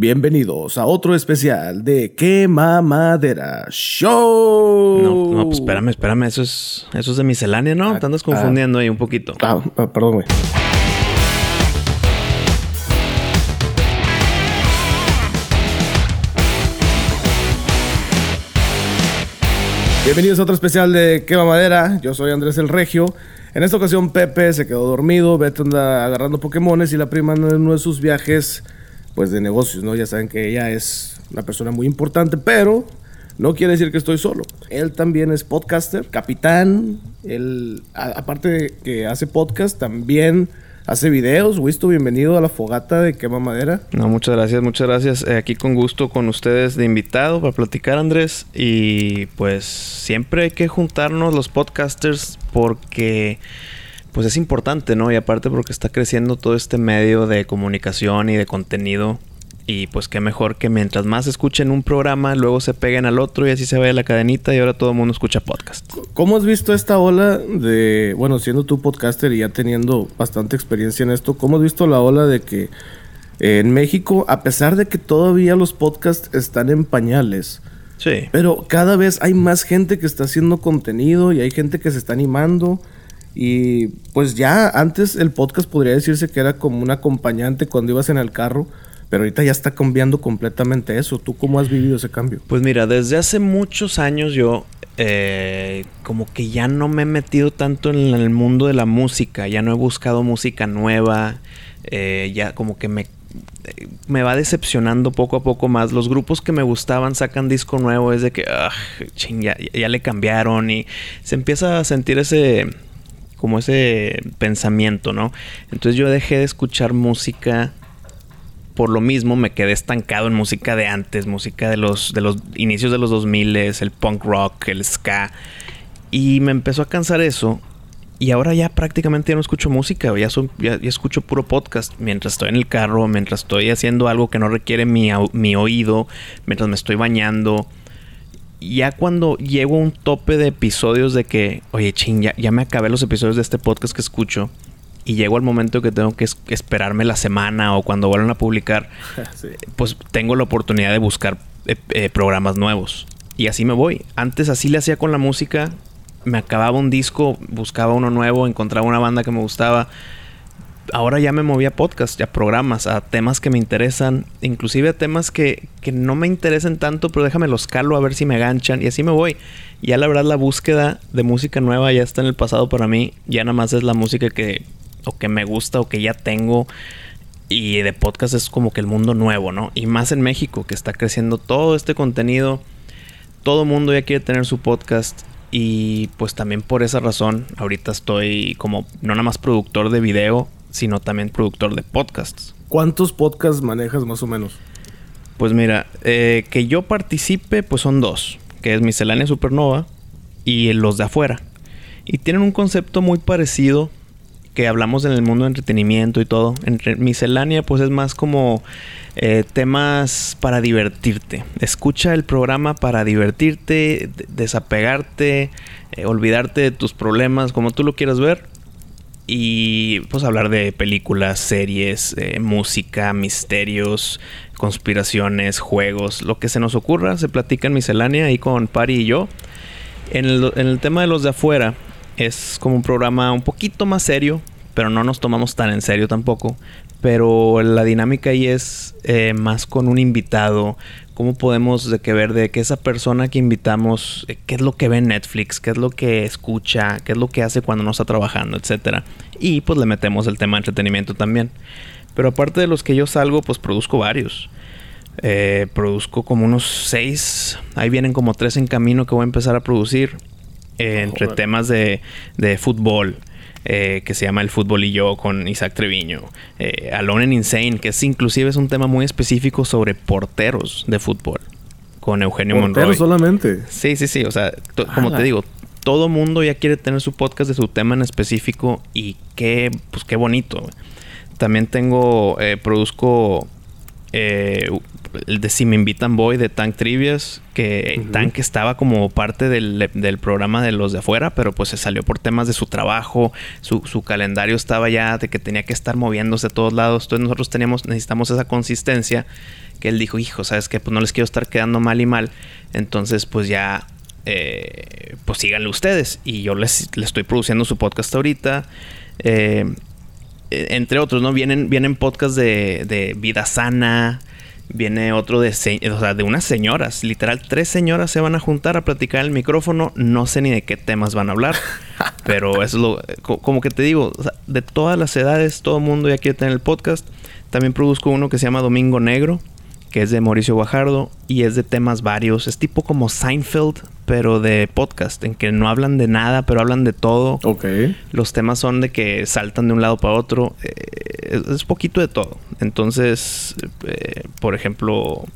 Bienvenidos a otro especial de Quema Madera Show. No, no, pues espérame, espérame. Eso es, eso es de miscelánea, ¿no? Ah, Te andas ah. confundiendo ahí un poquito. Ah, ah, perdón, güey. Bienvenidos a otro especial de Quema Madera. Yo soy Andrés el Regio. En esta ocasión Pepe se quedó dormido, Beto anda agarrando Pokémones y la prima en uno de sus viajes pues de negocios, ¿no? Ya saben que ella es una persona muy importante, pero no quiere decir que estoy solo. Él también es podcaster, capitán. Él, a- aparte de que hace podcast, también hace videos. Wisto, bienvenido a la fogata de Quema Madera. No, muchas gracias, muchas gracias. Eh, aquí con gusto con ustedes de invitado para platicar, Andrés. Y pues siempre hay que juntarnos los podcasters porque pues es importante, ¿no? Y aparte porque está creciendo todo este medio de comunicación y de contenido. Y pues qué mejor que mientras más escuchen un programa, luego se peguen al otro y así se vaya la cadenita y ahora todo el mundo escucha podcast. ¿Cómo has visto esta ola de, bueno, siendo tú podcaster y ya teniendo bastante experiencia en esto, cómo has visto la ola de que eh, en México, a pesar de que todavía los podcasts están en pañales, Sí. pero cada vez hay más gente que está haciendo contenido y hay gente que se está animando. Y pues ya antes el podcast podría decirse que era como un acompañante cuando ibas en el carro, pero ahorita ya está cambiando completamente eso. ¿Tú cómo has vivido ese cambio? Pues mira, desde hace muchos años yo eh, como que ya no me he metido tanto en el mundo de la música, ya no he buscado música nueva, eh, ya como que me, me va decepcionando poco a poco más. Los grupos que me gustaban sacan disco nuevo, es de que, ya, ya le cambiaron y se empieza a sentir ese como ese pensamiento, ¿no? Entonces yo dejé de escuchar música por lo mismo me quedé estancado en música de antes, música de los, de los inicios de los 2000, el punk rock, el ska. Y me empezó a cansar eso. Y ahora ya prácticamente ya no escucho música, ya, son- ya, ya escucho puro podcast. Mientras estoy en el carro, mientras estoy haciendo algo que no requiere mi, mi oído, mientras me estoy bañando. Ya cuando llego a un tope de episodios de que, oye, ching, ya, ya me acabé los episodios de este podcast que escucho. Y llego al momento que tengo que es- esperarme la semana o cuando vuelvan a publicar Sí. pues tengo la oportunidad de buscar eh, eh, programas nuevos. Y así me voy. Antes así le hacía con la música. Me acababa un disco, buscaba uno nuevo, encontraba una banda que me gustaba. Ahora ya me moví a podcast, a programas, a temas que me interesan, inclusive a temas que, que no me interesen tanto, pero déjame los calo a ver si me ganchan y así me voy. Ya la verdad la búsqueda de música nueva ya está en el pasado para mí, ya nada más es la música que o que me gusta o que ya tengo y de podcast es como que el mundo nuevo, ¿no? Y más en México, que está creciendo todo este contenido. Todo mundo ya quiere tener su podcast. Y pues también por esa razón, ahorita estoy como no nada más productor de video, sino también productor de podcasts. ¿Cuántos podcasts manejas más o menos? Pues mira, eh, que yo participe, pues son dos, que es Miscelánea Supernova y los de afuera. Y tienen un concepto muy parecido que hablamos en el mundo de entretenimiento y todo. Entre Miscelánea, pues es más como eh, temas para divertirte. Escucha el programa para divertirte, de- desapegarte, eh, olvidarte de tus problemas, como tú lo quieras ver. Y pues hablar de películas, series, eh, música, misterios, conspiraciones, juegos, lo que se nos ocurra, se platica en miscelánea ahí con Pari y yo. En el, en el tema de los de afuera, es como un programa un poquito más serio, pero no nos tomamos tan en serio tampoco. Pero la dinámica ahí es eh, más con un invitado. ¿Cómo podemos de que ver de que esa persona que invitamos, eh, qué es lo que ve en Netflix, qué es lo que escucha, qué es lo que hace cuando no está trabajando, etcétera? Y pues le metemos el tema de entretenimiento también. Pero aparte de los que yo salgo, pues produzco varios. Eh, produzco como unos seis. Ahí vienen como tres en camino que voy a empezar a producir. eh, entre temas de, de fútbol. Eh, que se llama El Fútbol y Yo con Isaac Treviño. Eh, Alone and Insane, que es inclusive es un tema muy específico sobre porteros de fútbol. Con Eugenio Portero Monroy. solamente. Sí, sí, sí. O sea, como te digo, todo mundo ya quiere tener su podcast de su tema en específico y qué, pues qué bonito. También tengo, eh, produzco eh, el de Si me invitan voy de Tank Trivias, que Tank estaba como parte del, del, programa de los de afuera, pero pues se salió por temas de su trabajo, su, su, calendario estaba ya de que tenía que estar moviéndose a todos lados, entonces nosotros teníamos, necesitamos esa consistencia, que él dijo, hijo, ¿sabes qué? Pues no les quiero estar quedando mal y mal, entonces pues ya... Eh, pues síganle ustedes y yo les, les estoy produciendo su podcast ahorita eh, eh, entre otros, ¿no? Vienen, vienen podcasts de, de vida sana, viene otro de, o sea, de unas señoras. Literal, tres señoras se van a juntar a platicar el micrófono. No sé ni de qué temas van a hablar. pero eso es lo... Como que te digo, de todas las edades, todo el mundo ya quiere tener el podcast. También produzco uno que se llama Domingo Negro que es de Mauricio Guajardo y es de temas varios. Es tipo como Seinfeld, pero de podcast, en que no hablan de nada, pero hablan de todo. Ok. Los temas son de que saltan de un lado para otro. Eh, es, poquito de todo. Entonces, eh, por ejemplo,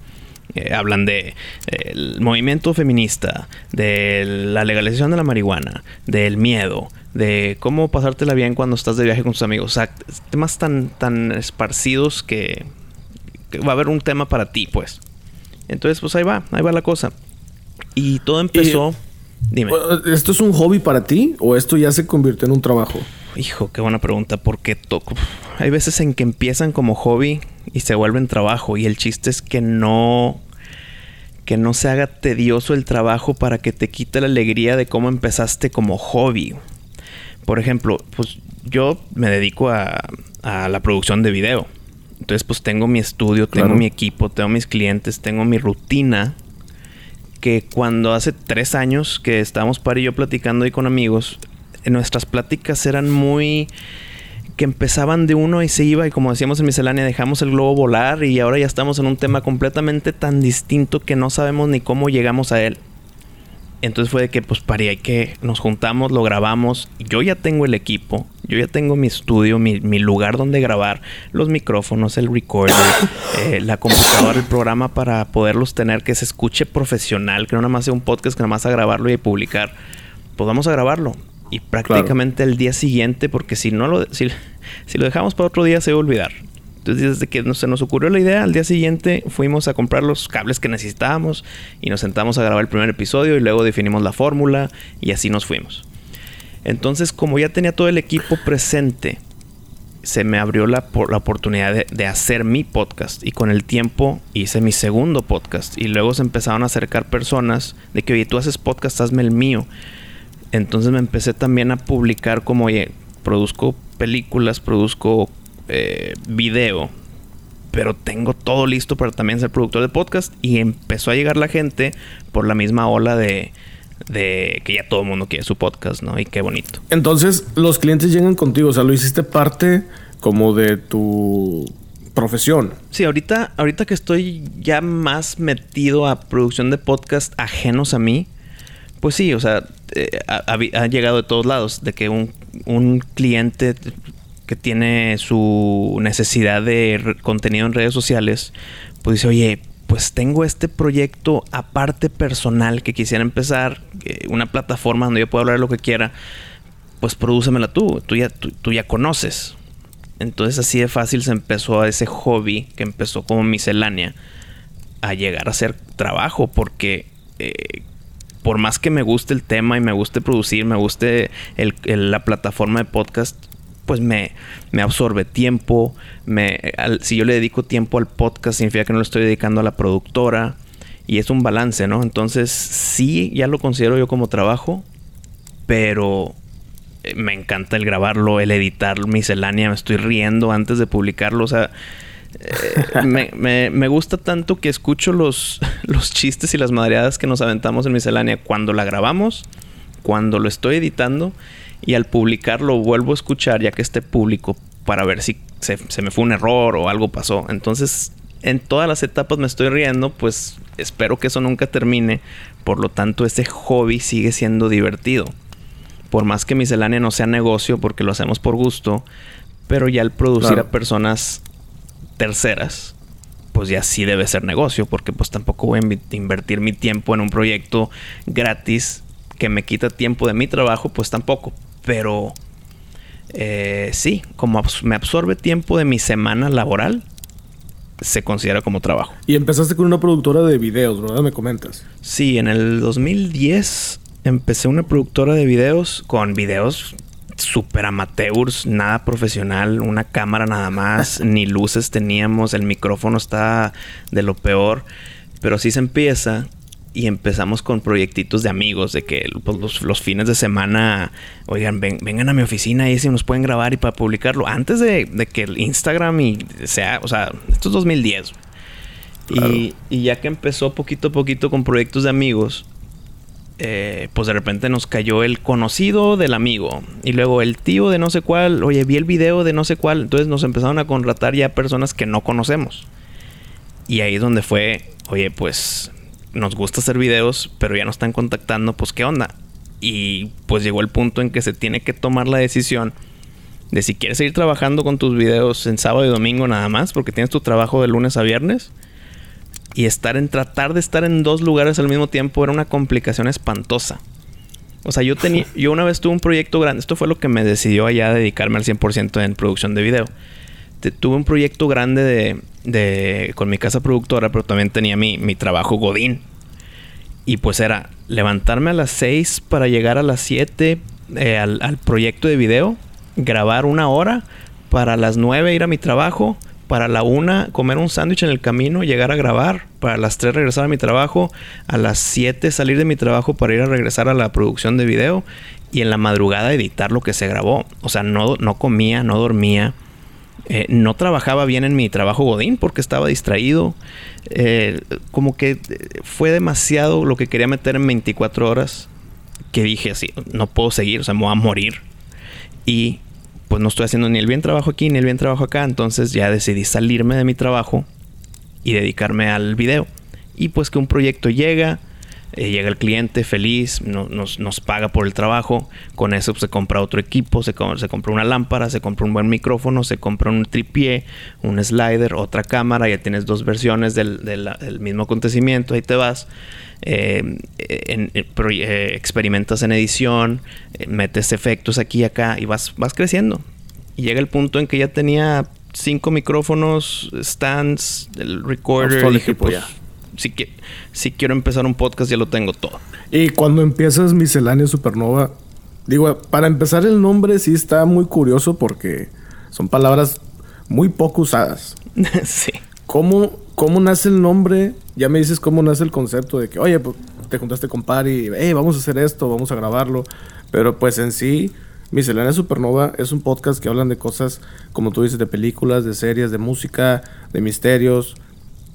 eh, hablan de el movimiento feminista, de la legalización de la marihuana, del miedo, de cómo pasártela bien cuando estás de viaje con tus amigos. O sea, temas tan, tan esparcidos que va a haber un tema para ti, pues. Entonces, pues ahí va, ahí va la cosa. Y todo empezó. dime. ¿Esto es un hobby para ti o esto ya se convirtió en un trabajo? Hijo, qué buena pregunta. Porque toco. Hay veces en que empiezan como hobby y se vuelven trabajo. Y el chiste es que no. Que no se haga tedioso el trabajo para que te quite la alegría de cómo empezaste como hobby. Por ejemplo, pues yo me dedico a, a la producción de video. Entonces, pues tengo mi estudio, tengo mi equipo, tengo mis clientes, tengo mi rutina. Que cuando hace tres años que estábamos para y yo platicando ahí con amigos, nuestras pláticas eran muy que empezaban de uno y se iba y como decíamos en miscelánea dejamos el globo volar y ahora ya estamos en un tema completamente tan distinto que no sabemos ni cómo llegamos a él. Entonces fue de que, pues, parí, hay que nos juntamos, lo grabamos. Yo ya tengo el equipo, yo ya tengo mi estudio, mi, lugar donde grabar, los micrófonos, el recorder, eh, la computadora, el programa para poderlos tener que se escuche profesional, que no nada más sea un podcast, que nada más a grabarlo y publicar. Pues vamos a grabarlo. Y prácticamente el día siguiente, porque si no lo, si, si lo dejamos para otro día, se va a olvidar. Entonces, desde que se nos ocurrió la idea, al día siguiente fuimos a comprar los cables que necesitábamos y nos sentamos a grabar el primer episodio y luego definimos la fórmula y así nos fuimos. Entonces, como ya tenía todo el equipo presente, se me abrió la, la oportunidad de, hacer mi podcast y con el tiempo hice mi segundo podcast y luego se empezaron a acercar personas de que, oye, tú haces podcast, hazme el mío. Entonces me empecé también a publicar como, oye, produzco películas, produzco eh, video, pero tengo todo listo para también ser productor de podcast. Y empezó a llegar la gente por la misma ola de, de que ya todo el mundo quiere su podcast, ¿no? Y qué bonito. Entonces, los clientes llegan contigo, o sea, lo hiciste parte como de tu profesión. Sí, ahorita, ahorita que estoy ya más metido a producción de podcast ajenos a mí, pues sí, o sea, eh, ha, llegado de todos lados, de que un, un cliente que tiene su necesidad de contenido en redes sociales, pues dice, oye, pues tengo este proyecto aparte personal que quisiera empezar, una plataforma donde yo pueda hablar lo que quiera, pues prodúcemela tú, tú ya, tú, ya conoces. Entonces así de fácil se empezó ese hobby que empezó como miscelánea a llegar a ser trabajo porque eh, por más que me guste el tema y me guste producir, me guste la plataforma de podcast, pues me, me absorbe tiempo. Me, si yo le dedico tiempo al podcast, significa que no lo estoy dedicando a la productora. Y es un balance, ¿no? Entonces, sí, ya lo considero yo como trabajo, pero eh, me encanta el grabarlo, el editar miscelánea, me estoy riendo antes de publicarlo, o sea, eh, me, me, gusta tanto que escucho los, los chistes y las madreadas que nos aventamos en miscelánea cuando la grabamos, cuando lo estoy editando y al publicarlo vuelvo a escuchar ya que esté público para ver si se, me fue un error o algo pasó. Entonces, en todas las etapas me estoy riendo, pues espero que eso nunca termine. Por lo tanto, ese hobby sigue siendo divertido. Por más que miscelánea no sea negocio, porque lo hacemos por gusto, pero ya el producir a personas terceras, pues ya sí debe ser negocio, porque pues tampoco voy a invertir mi tiempo en un proyecto gratis que me quita tiempo de mi trabajo, pues tampoco. Pero eh, sí, como me absorbe tiempo de mi semana laboral, se considera como trabajo. Y empezaste con una productora de videos, ¿verdad? Me comentas. Sí, en el 2010 empecé una productora de videos con videos super amateurs, nada profesional, una cámara nada más, ni luces teníamos, el micrófono está de lo peor, pero sí se empieza y empezamos con proyectitos de amigos, de que pues, los, fines de semana, oigan, vengan a mi oficina y si nos pueden grabar y para publicarlo, antes de, que el Instagram y sea, o sea, esto es 2010. Y, y ya que empezó poquito a poquito con proyectos de amigos, eh, pues de repente nos cayó el conocido del amigo. Y luego el tío de no sé cuál, oye, vi el video de no sé cuál. Entonces nos empezaron a contratar ya personas que no conocemos. Y ahí es donde fue, oye, pues nos gusta hacer videos, pero ya nos están contactando, pues qué onda. Y pues llegó el punto en que se tiene que tomar la decisión de si quieres seguir trabajando con tus videos en sábado y domingo nada más, porque tienes tu trabajo de lunes a viernes y estar en tratar de estar en dos lugares al mismo tiempo era una complicación espantosa. O sea, yo tenía yo una vez tuve un proyecto grande, esto fue lo que me decidió allá a dedicarme al 100% en producción de video. Tuve un proyecto grande de, de, con mi casa productora, pero también tenía mi, mi trabajo godín. Y pues era levantarme a las 6 para llegar a las 7 eh, al, al proyecto de video, grabar una hora, para las 9 ir a mi trabajo, para la una comer un sándwich en el camino, llegar a grabar, para las tres regresar a mi trabajo, a las siete salir de mi trabajo para ir a regresar a la producción de video y en la madrugada editar lo que se grabó. O sea, no, no comía, no dormía. Eh, no trabajaba bien en mi trabajo Godín porque estaba distraído. Eh, como que fue demasiado lo que quería meter en 24 horas que dije así, no puedo seguir, o sea, me voy a morir. Y pues no estoy haciendo ni el bien trabajo aquí ni el bien trabajo acá, entonces ya decidí salirme de mi trabajo y dedicarme al video. Y pues que un proyecto llega, eh, llega el cliente feliz, nos, paga por el trabajo, con eso se compra otro equipo, se, se compra una lámpara, se compra un buen micrófono, se compra un tripié, un slider, otra cámara, ya tienes dos versiones del, del mismo acontecimiento, ahí te vas. Eh, eh, experimentas en edición, metes efectos aquí y acá y vas, vas creciendo. Y llega el punto en que ya tenía cinco micrófonos, stands, el recorder. Dije, pues, si, que, si quiero empezar un podcast, ya lo tengo todo. Y cuando empiezas Miscelánea Supernova, digo, para empezar el nombre sí está muy curioso porque son palabras muy poco usadas. sí. ¿Cómo, ¿Cómo nace el nombre? Ya me dices cómo nace el concepto de que, oye, pues, te juntaste con Pari, hey, vamos a hacer esto, vamos a grabarlo. Pero pues en sí, Miscelánea Supernova es un podcast que hablan de cosas, como tú dices, de películas, de series, de música, de misterios,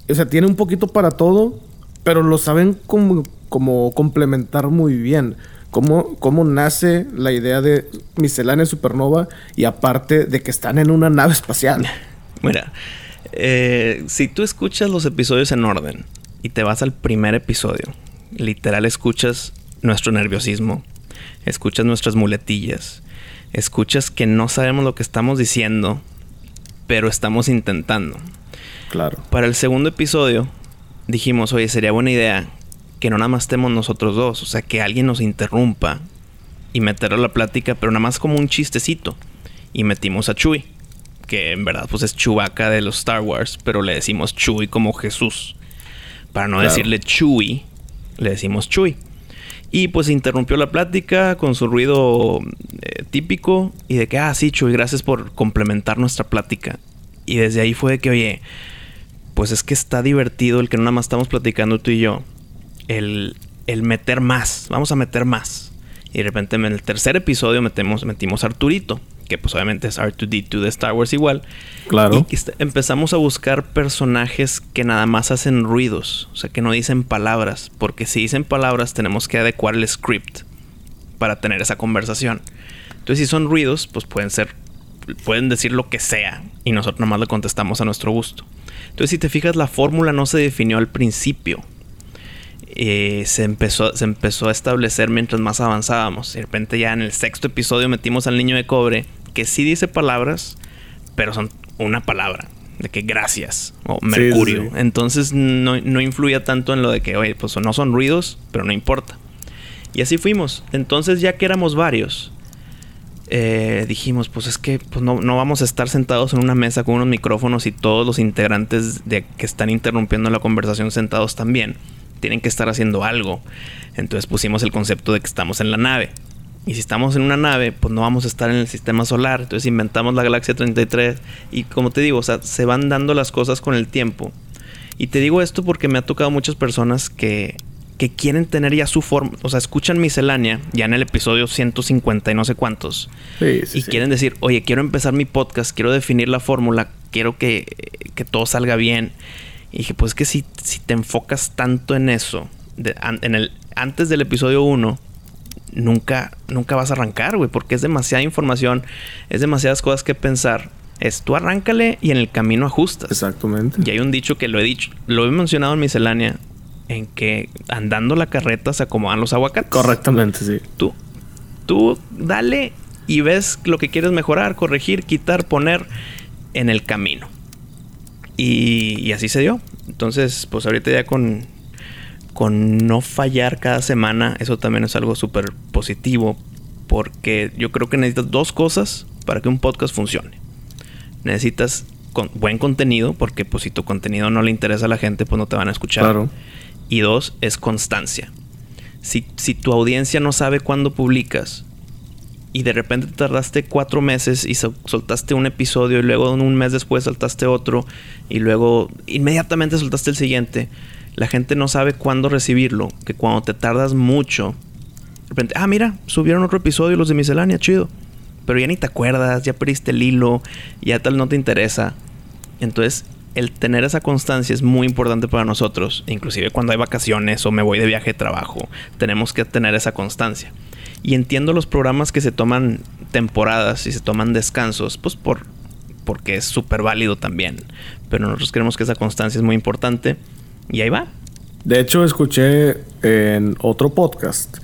o sea, tiene un poquito para todo, pero lo saben como, como complementar muy bien. Cómo, cómo nace la idea de miscelánea supernova y aparte de que están en una nave espacial. Mira, eh, si tú escuchas los episodios en orden y te vas al primer episodio, literal escuchas nuestro nerviosismo, escuchas nuestras muletillas, escuchas que no sabemos lo que estamos diciendo, pero estamos intentando. Claro. Para el segundo episodio dijimos, oye, sería buena idea que no nada más estemos nosotros dos, o sea, que alguien nos interrumpa y meterlo a la plática, pero nada más como un chistecito. Y metimos a Chuy, que en verdad pues es Chewbacca de los Star Wars, pero le decimos Chuy como Jesús. Para no decirle Chuy, le decimos Chuy. Y pues interrumpió la plática con su ruido eh, típico y de que, ah, sí, Chuy, gracias por complementar nuestra plática. Y desde ahí fue de que, oye, pues es que está divertido el que no nada más estamos platicando tú y yo. El, el meter más, vamos a meter más. Y de repente en el tercer episodio metemos, metimos a Arturito, que pues obviamente es R2D2 de Star Wars igual. Claro. Y empezamos a buscar personajes que nada más hacen ruidos, o sea, que no dicen palabras, porque si dicen palabras tenemos que adecuar el script para tener esa conversación. Entonces, si son ruidos, pues pueden ser pueden decir lo que sea y nosotros nomás le contestamos a nuestro gusto. Entonces, si te fijas, la fórmula no se definió al principio. Eh, se, empezó, se empezó a establecer mientras más avanzábamos. De repente ya en el sexto episodio metimos al niño de cobre, que sí dice palabras, pero son una palabra. De que gracias o mercurio. Entonces no, no influía tanto en lo de que, oye, pues no son ruidos, pero no importa. Y así fuimos. Entonces ya que éramos varios, eh, dijimos, pues es que pues no, no, vamos a estar sentados en una mesa con unos micrófonos y todos los integrantes de, que están interrumpiendo la conversación sentados también. Tienen que estar haciendo algo. Entonces pusimos el concepto de que estamos en la nave. Y si estamos en una nave, pues no vamos a estar en el sistema solar. Entonces inventamos la galaxia 33. Y como te digo, se van dando las cosas con el tiempo. Y te digo esto porque me ha tocado muchas personas que que quieren tener ya su forma, o sea, escuchan miscelánea ya en el episodio 150 y no sé cuántos. Sí, sí, y quieren decir, oye, quiero empezar mi podcast, quiero definir la fórmula, quiero que, que, todo salga bien. Y dije, pues que si, si te enfocas tanto en eso, en el, antes del episodio 1, nunca, nunca vas a arrancar, güey, porque es demasiada información, es demasiadas cosas que pensar. Es tú arráncale y en el camino ajustas. Exactamente. Y hay un dicho que lo he dicho, lo he mencionado en miscelánea, en que andando la carreta se acomodan los aguacates. Correctamente, sí. Tú, tú dale y ves lo que quieres mejorar, corregir, quitar, poner en el camino. Y, y así se dio. Entonces, pues ahorita ya con, con no fallar cada semana, eso también es algo súper positivo. Porque yo creo que necesitas dos cosas para que un podcast funcione. Necesitas con buen contenido, porque pues si tu contenido no le interesa a la gente, pues no te van a escuchar. Claro. Y dos, es constancia. Si, tu audiencia no sabe cuándo publicas y de repente tardaste cuatro meses y soltaste un episodio y luego un mes después soltaste otro y luego inmediatamente soltaste el siguiente, la gente no sabe cuándo recibirlo. Que cuando te tardas mucho, de repente, ah, mira, subieron otro episodio los de miscelánea, chido. Pero ya ni te acuerdas, ya perdiste el hilo, ya tal no te interesa. Entonces, el tener esa constancia es muy importante para nosotros. Inclusive cuando hay vacaciones o me voy de viaje de trabajo, tenemos que tener esa constancia. Y entiendo los programas que se toman temporadas y se toman descansos, pues por, porque es súper válido también. Pero nosotros creemos que esa constancia es muy importante y ahí va. De hecho, escuché en otro podcast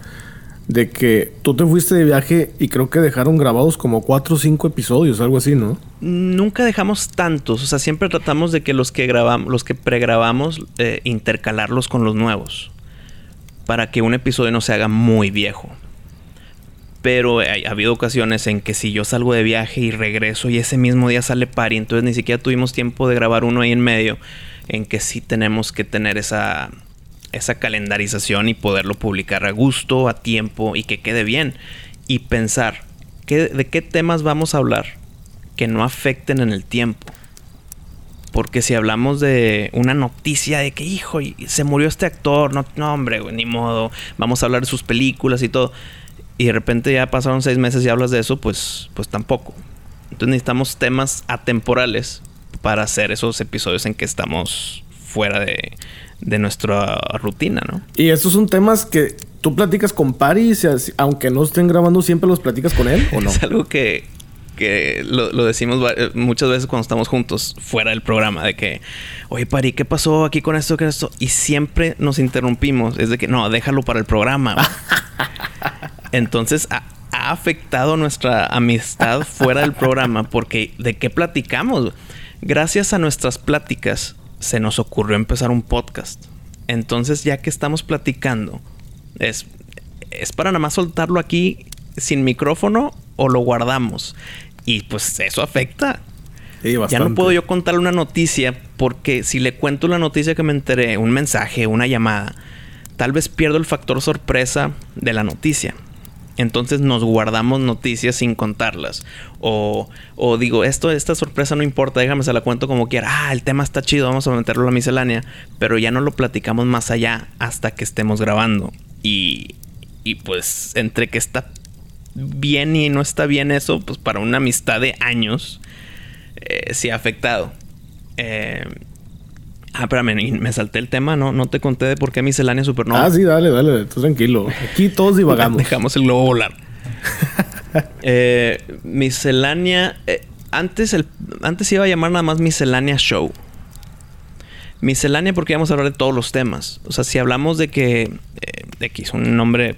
de que tú te fuiste de viaje y creo que dejaron grabados como cuatro o cinco episodios, algo así, ¿no? Nunca dejamos tantos, o sea, siempre tratamos de que los que grabamos, los que pregrabamos, eh, intercalarlos con los nuevos, para que un episodio no se haga muy viejo. Pero ha habido ocasiones en que si yo salgo de viaje y regreso y ese mismo día sale pari, entonces ni siquiera tuvimos tiempo de grabar uno ahí en medio, en que sí tenemos que tener esa esa calendarización y poderlo publicar a gusto, a tiempo y que quede bien. Y pensar de qué temas vamos a hablar que no afecten en el tiempo. Porque si hablamos de una noticia de que, hijo, se murió este actor, no, hombre, ni modo, vamos a hablar de sus películas y todo. Y de repente ya pasaron seis meses y hablas de eso, pues, pues tampoco. Entonces necesitamos temas atemporales para hacer esos episodios en que estamos fuera de, de nuestra rutina, ¿no? Y estos son temas que tú platicas con Pari, aunque no estén grabando, siempre los platicas con él, ¿o no? Es algo que, lo, decimos muchas veces cuando estamos juntos, fuera del programa, de que, oye, Pari, ¿qué pasó aquí con esto, con esto? Y siempre nos interrumpimos. Es de que, no, déjalo para el programa. Entonces, ha afectado nuestra amistad fuera del programa porque ¿de qué platicamos? Gracias a nuestras pláticas se nos ocurrió empezar un podcast. Entonces, ya que estamos platicando, es, es para nada más soltarlo aquí sin micrófono o lo guardamos. Y pues eso afecta. ya no puedo yo contarle una noticia porque si le cuento la noticia que me enteré, un mensaje, una llamada, tal vez pierdo el factor sorpresa de la noticia. Entonces nos guardamos noticias sin contarlas. O, o digo, esto, esta sorpresa no importa, déjame se la cuento como quiera. Ah, el tema está chido, vamos a meterlo a la miscelánea. Pero ya no lo platicamos más allá hasta que estemos grabando. Y, y pues entre que está bien y no está bien eso, pues para una amistad de años, eh, sí ha afectado. Eh, Ah, espérame, me salté el tema, ¿no? No te conté de por qué miscelánea supernova. Ah, sí, dale, dale, tú tranquilo. Aquí todos divagamos. Dejamos el globo volar. eh, miscelánea. Eh, antes, el, antes iba a llamar nada más miscelánea show. Miscelánea porque íbamos a hablar de todos los temas. O sea, si hablamos de que. Eh, X, un nombre.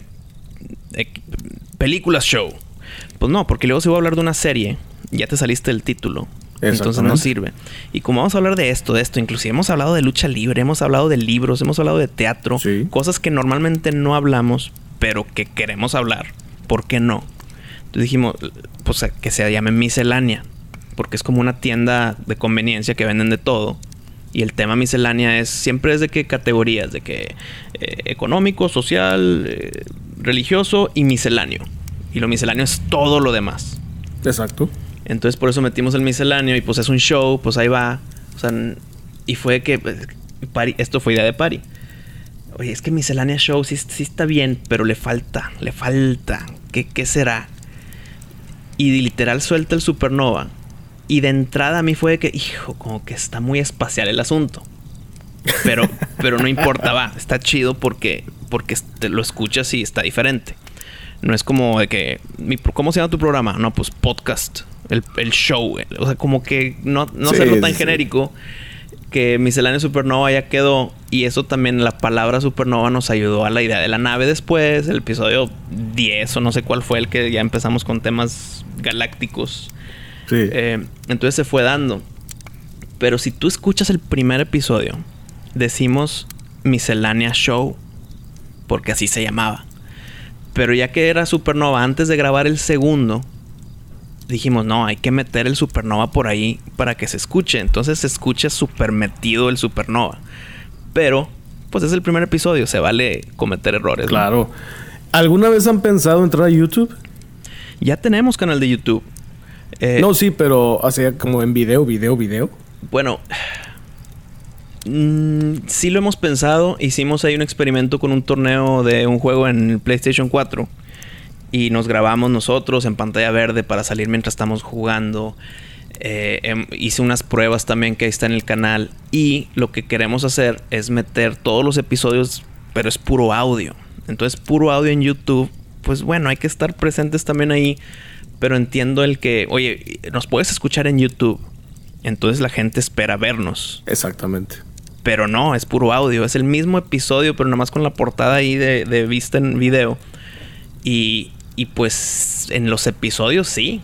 películas show. Pues no, porque luego se va a hablar de una serie. Ya te saliste del título. Entonces no sirve. Y como vamos a hablar de esto, de esto, inclusive hemos hablado de lucha libre, hemos hablado de libros, hemos hablado de teatro, cosas que normalmente no hablamos, pero que queremos hablar. ¿Por qué no? Entonces dijimos, pues que se llame miscelánea, porque es como una tienda de conveniencia que venden de todo. Y el tema miscelánea es siempre es de qué categorías, de que eh, económico, social, eh, religioso y misceláneo. Y lo misceláneo es todo lo demás. Exacto. Entonces por eso metimos el misceláneo y pues es un show, pues ahí va. O sea, y fue que pues, esto fue idea de Pari. Oye, es que miscelánea show sí, sí, está bien, pero le falta, le falta. ¿Qué, ¿Qué será? Y literal suelta el supernova. Y de entrada a mí fue que, hijo, como que está muy espacial el asunto. Pero, pero no importa, va, está chido porque, porque te lo escuchas y está diferente. No es como de que, ¿cómo se llama tu programa? No, pues podcast, el, show. O sea, como que no, no hacerlo tan genérico que Miscelánea Supernova ya quedó. Y eso también, la palabra supernova nos ayudó a la idea de la nave después. El episodio 10 o no sé cuál fue el que ya empezamos con temas galácticos. Sí. Eh, entonces se fue dando. Pero si tú escuchas el primer episodio, decimos Miscelánea Show, porque así se llamaba. Pero ya que era Supernova, antes de grabar el segundo, dijimos, no, hay que meter el Supernova por ahí para que se escuche. Entonces se escucha súper metido el Supernova. Pero, pues es el primer episodio, se vale cometer errores. Claro. ¿Alguna vez han pensado entrar a YouTube? Ya tenemos canal de YouTube. Eh, no, sí, pero sea, como en video, video, video. Bueno, mm, sí lo hemos pensado. Hicimos ahí un experimento con un torneo de un juego en PlayStation 4 y nos grabamos nosotros en pantalla verde para salir mientras estamos jugando. Eh, em, hice unas pruebas también que ahí está en el canal y lo que queremos hacer es meter todos los episodios, pero es puro audio. Entonces, puro audio en YouTube, pues bueno, hay que estar presentes también ahí, pero entiendo el que, oye, nos puedes escuchar en YouTube, entonces la gente espera vernos. Exactamente. Pero no, es puro audio, es el mismo episodio, pero nada más con la portada ahí de, de vista en video. Y, y pues en los episodios sí.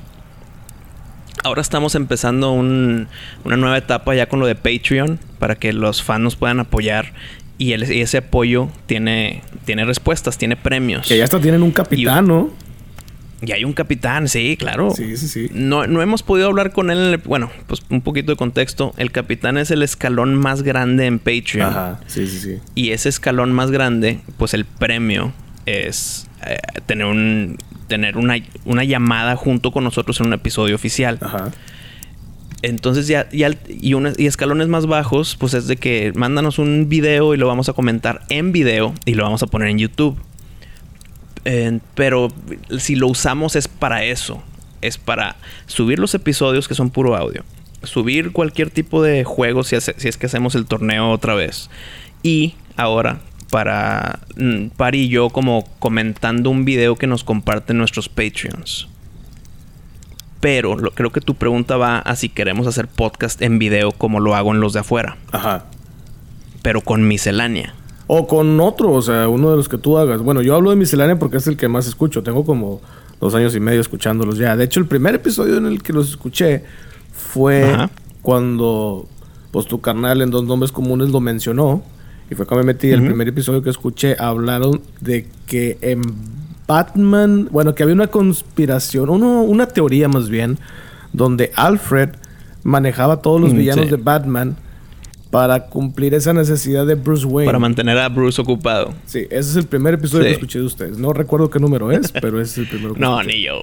Ahora estamos empezando una nueva etapa ya con lo de Patreon para que los fans nos puedan apoyar y, ese apoyo tiene, tiene respuestas, tiene premios. Que ya hasta tienen un capitán, ¿no? Y hay un capitán, sí, claro. Sí, sí, sí. No, no hemos podido hablar con él. Bueno, pues un poquito de contexto. El capitán es el escalón más grande en Patreon. Ajá, sí, sí, sí. Y ese escalón más grande, pues el premio es eh, tener un tener una, una, llamada junto con nosotros en un episodio oficial. Ajá. Entonces ya, y, y, escalones más bajos, pues es de que mándanos un video y lo vamos a comentar en video y lo vamos a poner en YouTube. pero si lo usamos es para eso. Es para subir los episodios que son puro audio. Subir cualquier tipo de juego si, si es que hacemos el torneo otra vez. Y ahora para mm, Pari y yo como comentando un video que nos comparten nuestros Patreons. Pero creo que tu pregunta va a si queremos hacer podcast en video como lo hago en los de afuera. Ajá. Pero con miscelánea. O con otro, o sea, uno de los que tú hagas. Bueno, yo hablo de miscelánea porque es el que más escucho. Tengo como dos años y medio escuchándolos ya. De hecho, el primer episodio en el que los escuché fue cuando pues tu carnal en dos nombres comunes lo mencionó. Y fue cuando me metí. El primer episodio que escuché hablaron de que en Batman, bueno, que había una conspiración, uno, una teoría más bien, donde Alfred manejaba todos los mm, villanos de Batman para cumplir esa necesidad de Bruce Wayne. Para mantener a Bruce ocupado. Sí, ese es el primer episodio que escuché de ustedes. No recuerdo qué número es, pero ese es el primero que No, ni yo.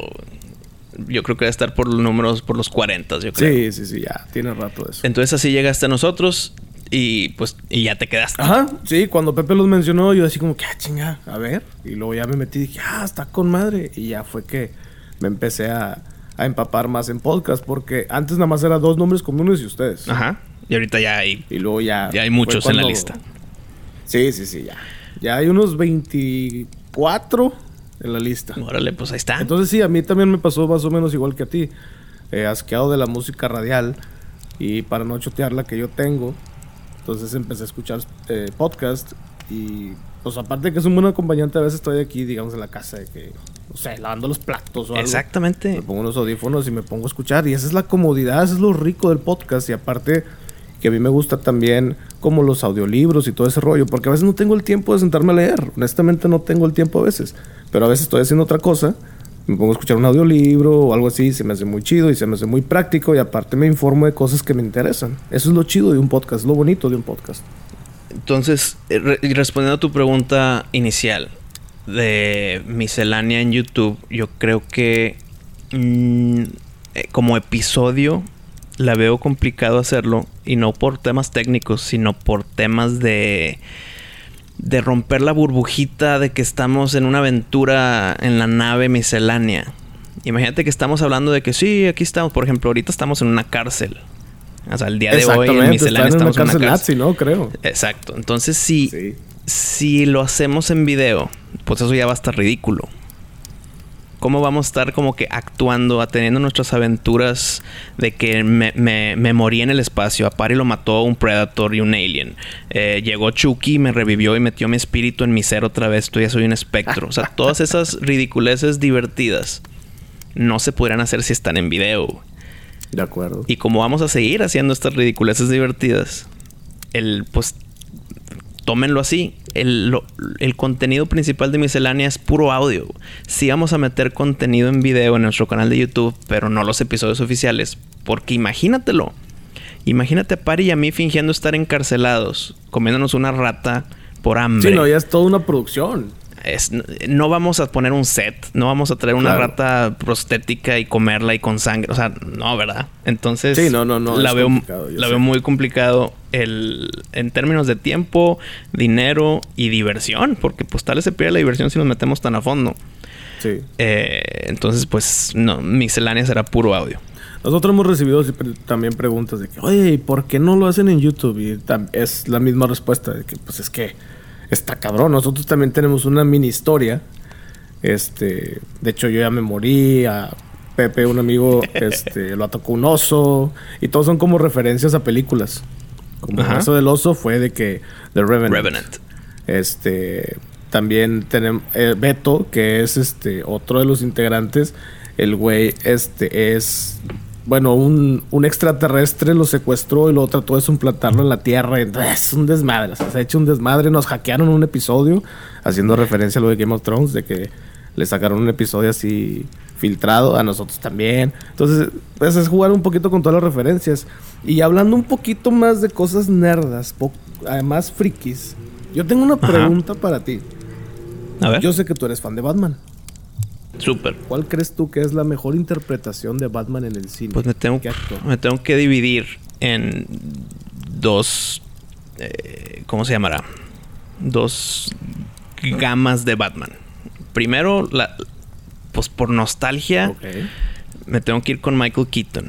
Yo creo que debe estar por los números, por los 40, yo creo. Sí, sí, sí, ya. Tiene rato eso. Entonces así llegaste a nosotros. Y pues, y ya te quedaste. Ajá, sí, cuando Pepe los mencionó, yo así como que, ah, chinga, a ver. Y luego ya me metí y dije, ah, está con madre. Y ya fue que me empecé a, empapar más en podcast, porque antes nada más eran dos nombres comunes y ustedes. Ajá. Y ahorita ya hay. Y luego ya. Ya hay muchos en la lista. Sí, sí, sí, ya. Ya hay unos 24 en la lista. Órale, pues ahí está. Entonces sí, a mí también me pasó más o menos igual que a ti. Eh, asqueado de la música radial. Y para no chotear la que yo tengo, entonces empecé a escuchar eh, podcast y pues aparte que es un buen acompañante, a veces estoy aquí, digamos, en la casa de que, no sé, lavando los platos o algo. Exactamente. Me pongo unos audífonos y me pongo a escuchar y esa es la comodidad, eso es lo rico del podcast y aparte que a mí me gusta también como los audiolibros y todo ese rollo, porque a veces no tengo el tiempo de sentarme a leer, honestamente no tengo el tiempo a veces, pero a veces estoy haciendo otra cosa me pongo a escuchar un audiolibro o algo así, se me hace muy chido y se me hace muy práctico y aparte me informo de cosas que me interesan. Eso es lo chido de un podcast, lo bonito de un podcast. Entonces, eh, respondiendo a tu pregunta inicial de miscelánea en YouTube, yo creo que mm, eh, como episodio la veo complicado hacerlo y no por temas técnicos, sino por temas de de romper la burbujita de que estamos en una aventura en la nave miscelánea. Imagínate que estamos hablando de que sí, aquí estamos, por ejemplo, ahorita estamos en una cárcel. O sea, el día de hoy en miscelánea estamos en una cárcel. Nazi, ¿no? Creo. Exacto. Entonces, si, si lo hacemos en video, pues eso ya va a estar ridículo cómo vamos a estar como que actuando, teniendo nuestras aventuras de que me, me, morí en el espacio. A Pari lo mató un Predator y un Alien. Eh, llegó Chucky, me revivió y metió mi espíritu en mi ser otra vez. Tú ya soy un espectro. O sea, todas esas ridiculeces divertidas no se podrían hacer si están en video. De acuerdo. Y como vamos a seguir haciendo estas ridiculeces divertidas, el pues tómenlo así. El, contenido principal de miscelánea es puro audio. Sí vamos a meter contenido en video en nuestro canal de YouTube, pero no los episodios oficiales. Porque imagínatelo. Imagínate a Pari y a mí fingiendo estar encarcelados, comiéndonos una rata por hambre. Sí, no, ya es toda una producción no vamos a poner un set, no vamos a traer una rata prostética y comerla y con sangre, o sea, no, ¿verdad? Entonces, sí, no, no, no, la, veo, la veo muy complicado el, en términos de tiempo, dinero y diversión, porque pues tal vez se pierde la diversión si nos metemos tan a fondo. Sí. Eh, entonces, pues, no, miscelánea será puro audio. Nosotros hemos recibido también preguntas de que, oye, ¿por qué no lo hacen en YouTube? Y es la misma respuesta de que, pues es que está cabrón. Nosotros también tenemos una mini historia. Este, de hecho, yo ya me morí. A Pepe, un amigo, este, lo atacó un oso. Y todos son como referencias a películas. Como el caso del oso fue de que The Revenant. Este, también tenemos eh, Beto, que es este otro de los integrantes. El güey, este, es bueno, un, un, extraterrestre lo secuestró y lo trató de suplantarlo en la Tierra. Es un desmadre. se ha hecho un desmadre. Nos hackearon un episodio, haciendo referencia a lo de Game of Thrones, de que le sacaron un episodio así filtrado, a nosotros también. Entonces, pues es jugar un poquito con todas las referencias. Y hablando un poquito más de cosas nerdas, además frikis, yo tengo una pregunta para ti. A ver. Yo sé que tú eres fan de Batman. Súper. ¿Cuál crees tú que es la mejor interpretación de Batman en el cine? Pues me tengo, me tengo que dividir en dos. Eh, ¿Cómo se llamará? Dos gamas de Batman. Primero, la, pues por nostalgia, me tengo que ir con Michael Keaton.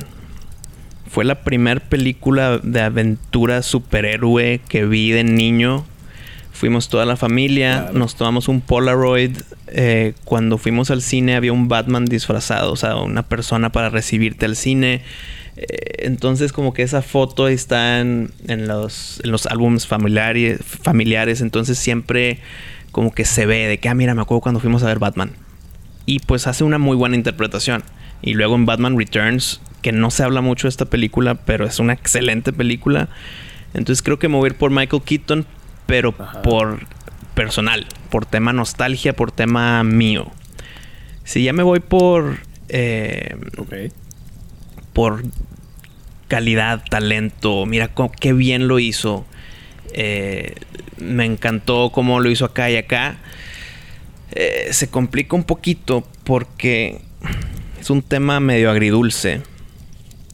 Fue la primera película de aventura superhéroe que vi de niño Fuimos toda la familia, nos tomamos un Polaroid. Eh, cuando fuimos al cine había un Batman disfrazado, o sea, una persona para recibirte al cine. Eh, entonces como que esa foto está en, los, en los álbumes familiares, familiares, entonces siempre como que se ve de que, ah, mira, me acuerdo cuando fuimos a ver Batman. Y pues hace una muy buena interpretación. Y luego en Batman Returns, que no se habla mucho de esta película, pero es una excelente película. Entonces creo que mover por Michael Keaton pero por personal, por tema nostalgia, por tema mío. Si ya me voy por. Eh, por calidad, talento, mira qué bien lo hizo. Eh, me encantó cómo lo hizo acá y acá. Eh, se complica un poquito porque es un tema medio agridulce.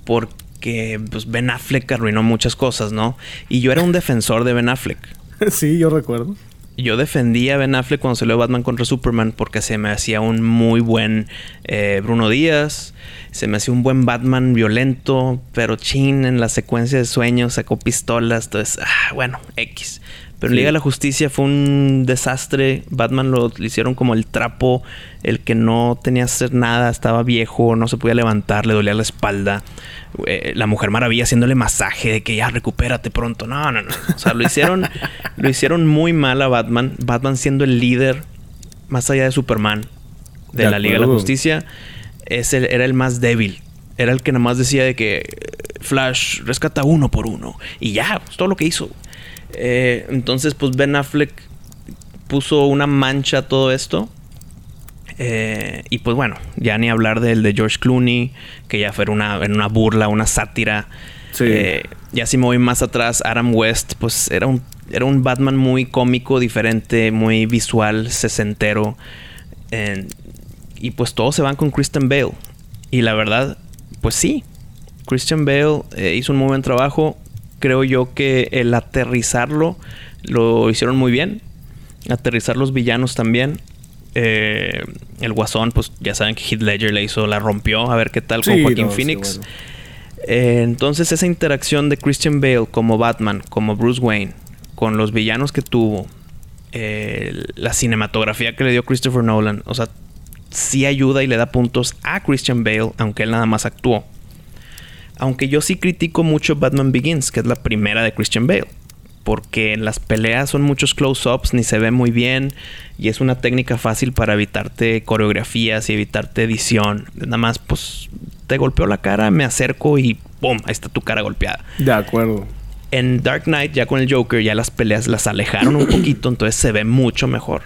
Porque pues, Ben Affleck arruinó muchas cosas, ¿no? Y yo era un defensor de Ben Affleck. sí, yo recuerdo. Yo defendía a Ben Affleck cuando salió Batman contra Superman porque se me hacía un muy buen eh, Bruno Díaz. Se me hacía un buen Batman violento, pero chin, en la secuencia de sueños sacó pistolas. Entonces, ah, bueno, X. Pero Liga de la Justicia fue un desastre. Batman lo, hicieron como el trapo, el que no tenía que hacer nada, estaba viejo, no se podía levantar, le dolía la espalda. Eh, la Mujer Maravilla haciéndole masaje de que ya recupérate pronto. No, no, no. O sea, lo hicieron, lo hicieron muy mal a Batman. Batman siendo el líder, más allá de Superman, de, la Liga de la Justicia, es era el más débil. Era el que nada más decía de que Flash rescata uno por uno. Y ya, pues, todo lo que hizo. Eh, entonces, pues Ben Affleck puso una mancha a todo esto. Eh, y pues bueno, ya ni hablar del de George Clooney, que ya fue una, una burla, una sátira. Sí. Eh, ya si me voy más atrás, Adam West, pues era un, era un Batman muy cómico, diferente, muy visual, sesentero. Eh, y pues todos se van con Christian Bale. Y la verdad, pues sí, Christian Bale hizo un muy buen trabajo. Creo yo que el aterrizarlo lo hicieron muy bien. Aterrizar los villanos también. Eh, el Guasón, pues ya saben que Heath Ledger le hizo, la rompió. A ver qué tal con Sí, Joaquin no, sí, Phoenix. bueno. Eh, entonces esa interacción de Christian Bale como Batman, como Bruce Wayne, con los villanos que tuvo, eh, la cinematografía que le dio Christopher Nolan, o sea, sí ayuda y le da puntos a Christian Bale, aunque él nada más actuó. Aunque yo sí critico mucho Batman Begins, que es la primera de Christian Bale. Porque en las peleas son muchos close-ups, ni se ve muy bien. Y es una técnica fácil para evitarte coreografías y evitarte edición. Nada más, pues, te golpeó la cara, me acerco y ¡pum! Ahí está tu cara golpeada. De acuerdo. En Dark Knight, ya con el Joker, ya las peleas las alejaron un poquito, entonces se ve mucho mejor.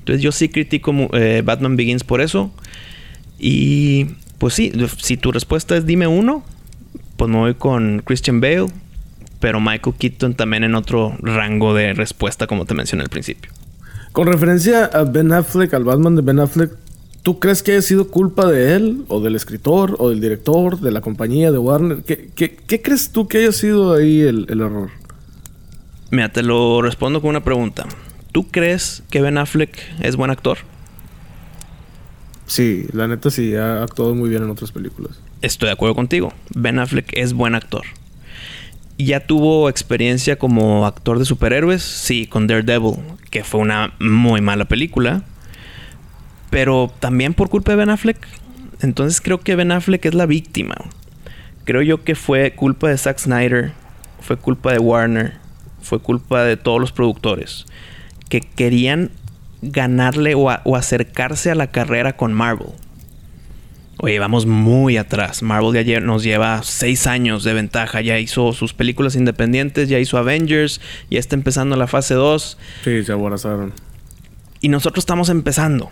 Entonces yo sí critico eh, Batman Begins por eso. Y pues sí, si tu respuesta es dime uno, pues me voy con Christian Bale, pero Michael Keaton también en otro rango de respuesta, como te mencioné al principio. Con referencia a Ben Affleck, al Batman de Ben Affleck, ¿tú crees que haya sido culpa de él, o del escritor, o del director, de la compañía, de Warner? ¿Qué, qué- qué crees tú que haya sido ahí el, el error? Mira, te lo respondo con una pregunta. ¿Tú crees que Ben Affleck es buen actor? Sí, la neta sí, ha actuado muy bien en otras películas. Estoy de acuerdo contigo. Ben Affleck es buen actor. Ya tuvo experiencia como actor de superhéroes, sí, con Daredevil, que fue una muy mala película. Pero también por culpa de Ben Affleck. Entonces creo que Ben Affleck es la víctima. Creo yo que fue culpa de Zack Snyder, fue culpa de Warner, fue culpa de todos los productores que querían ganarle o, o acercarse a la carrera con Marvel. Oye, vamos muy atrás. Marvel ya lle- nos lleva seis años de ventaja. Ya hizo sus películas independientes, ya hizo Avengers, ya está empezando la fase 2 Sí, se aborazaron. y nosotros estamos empezando.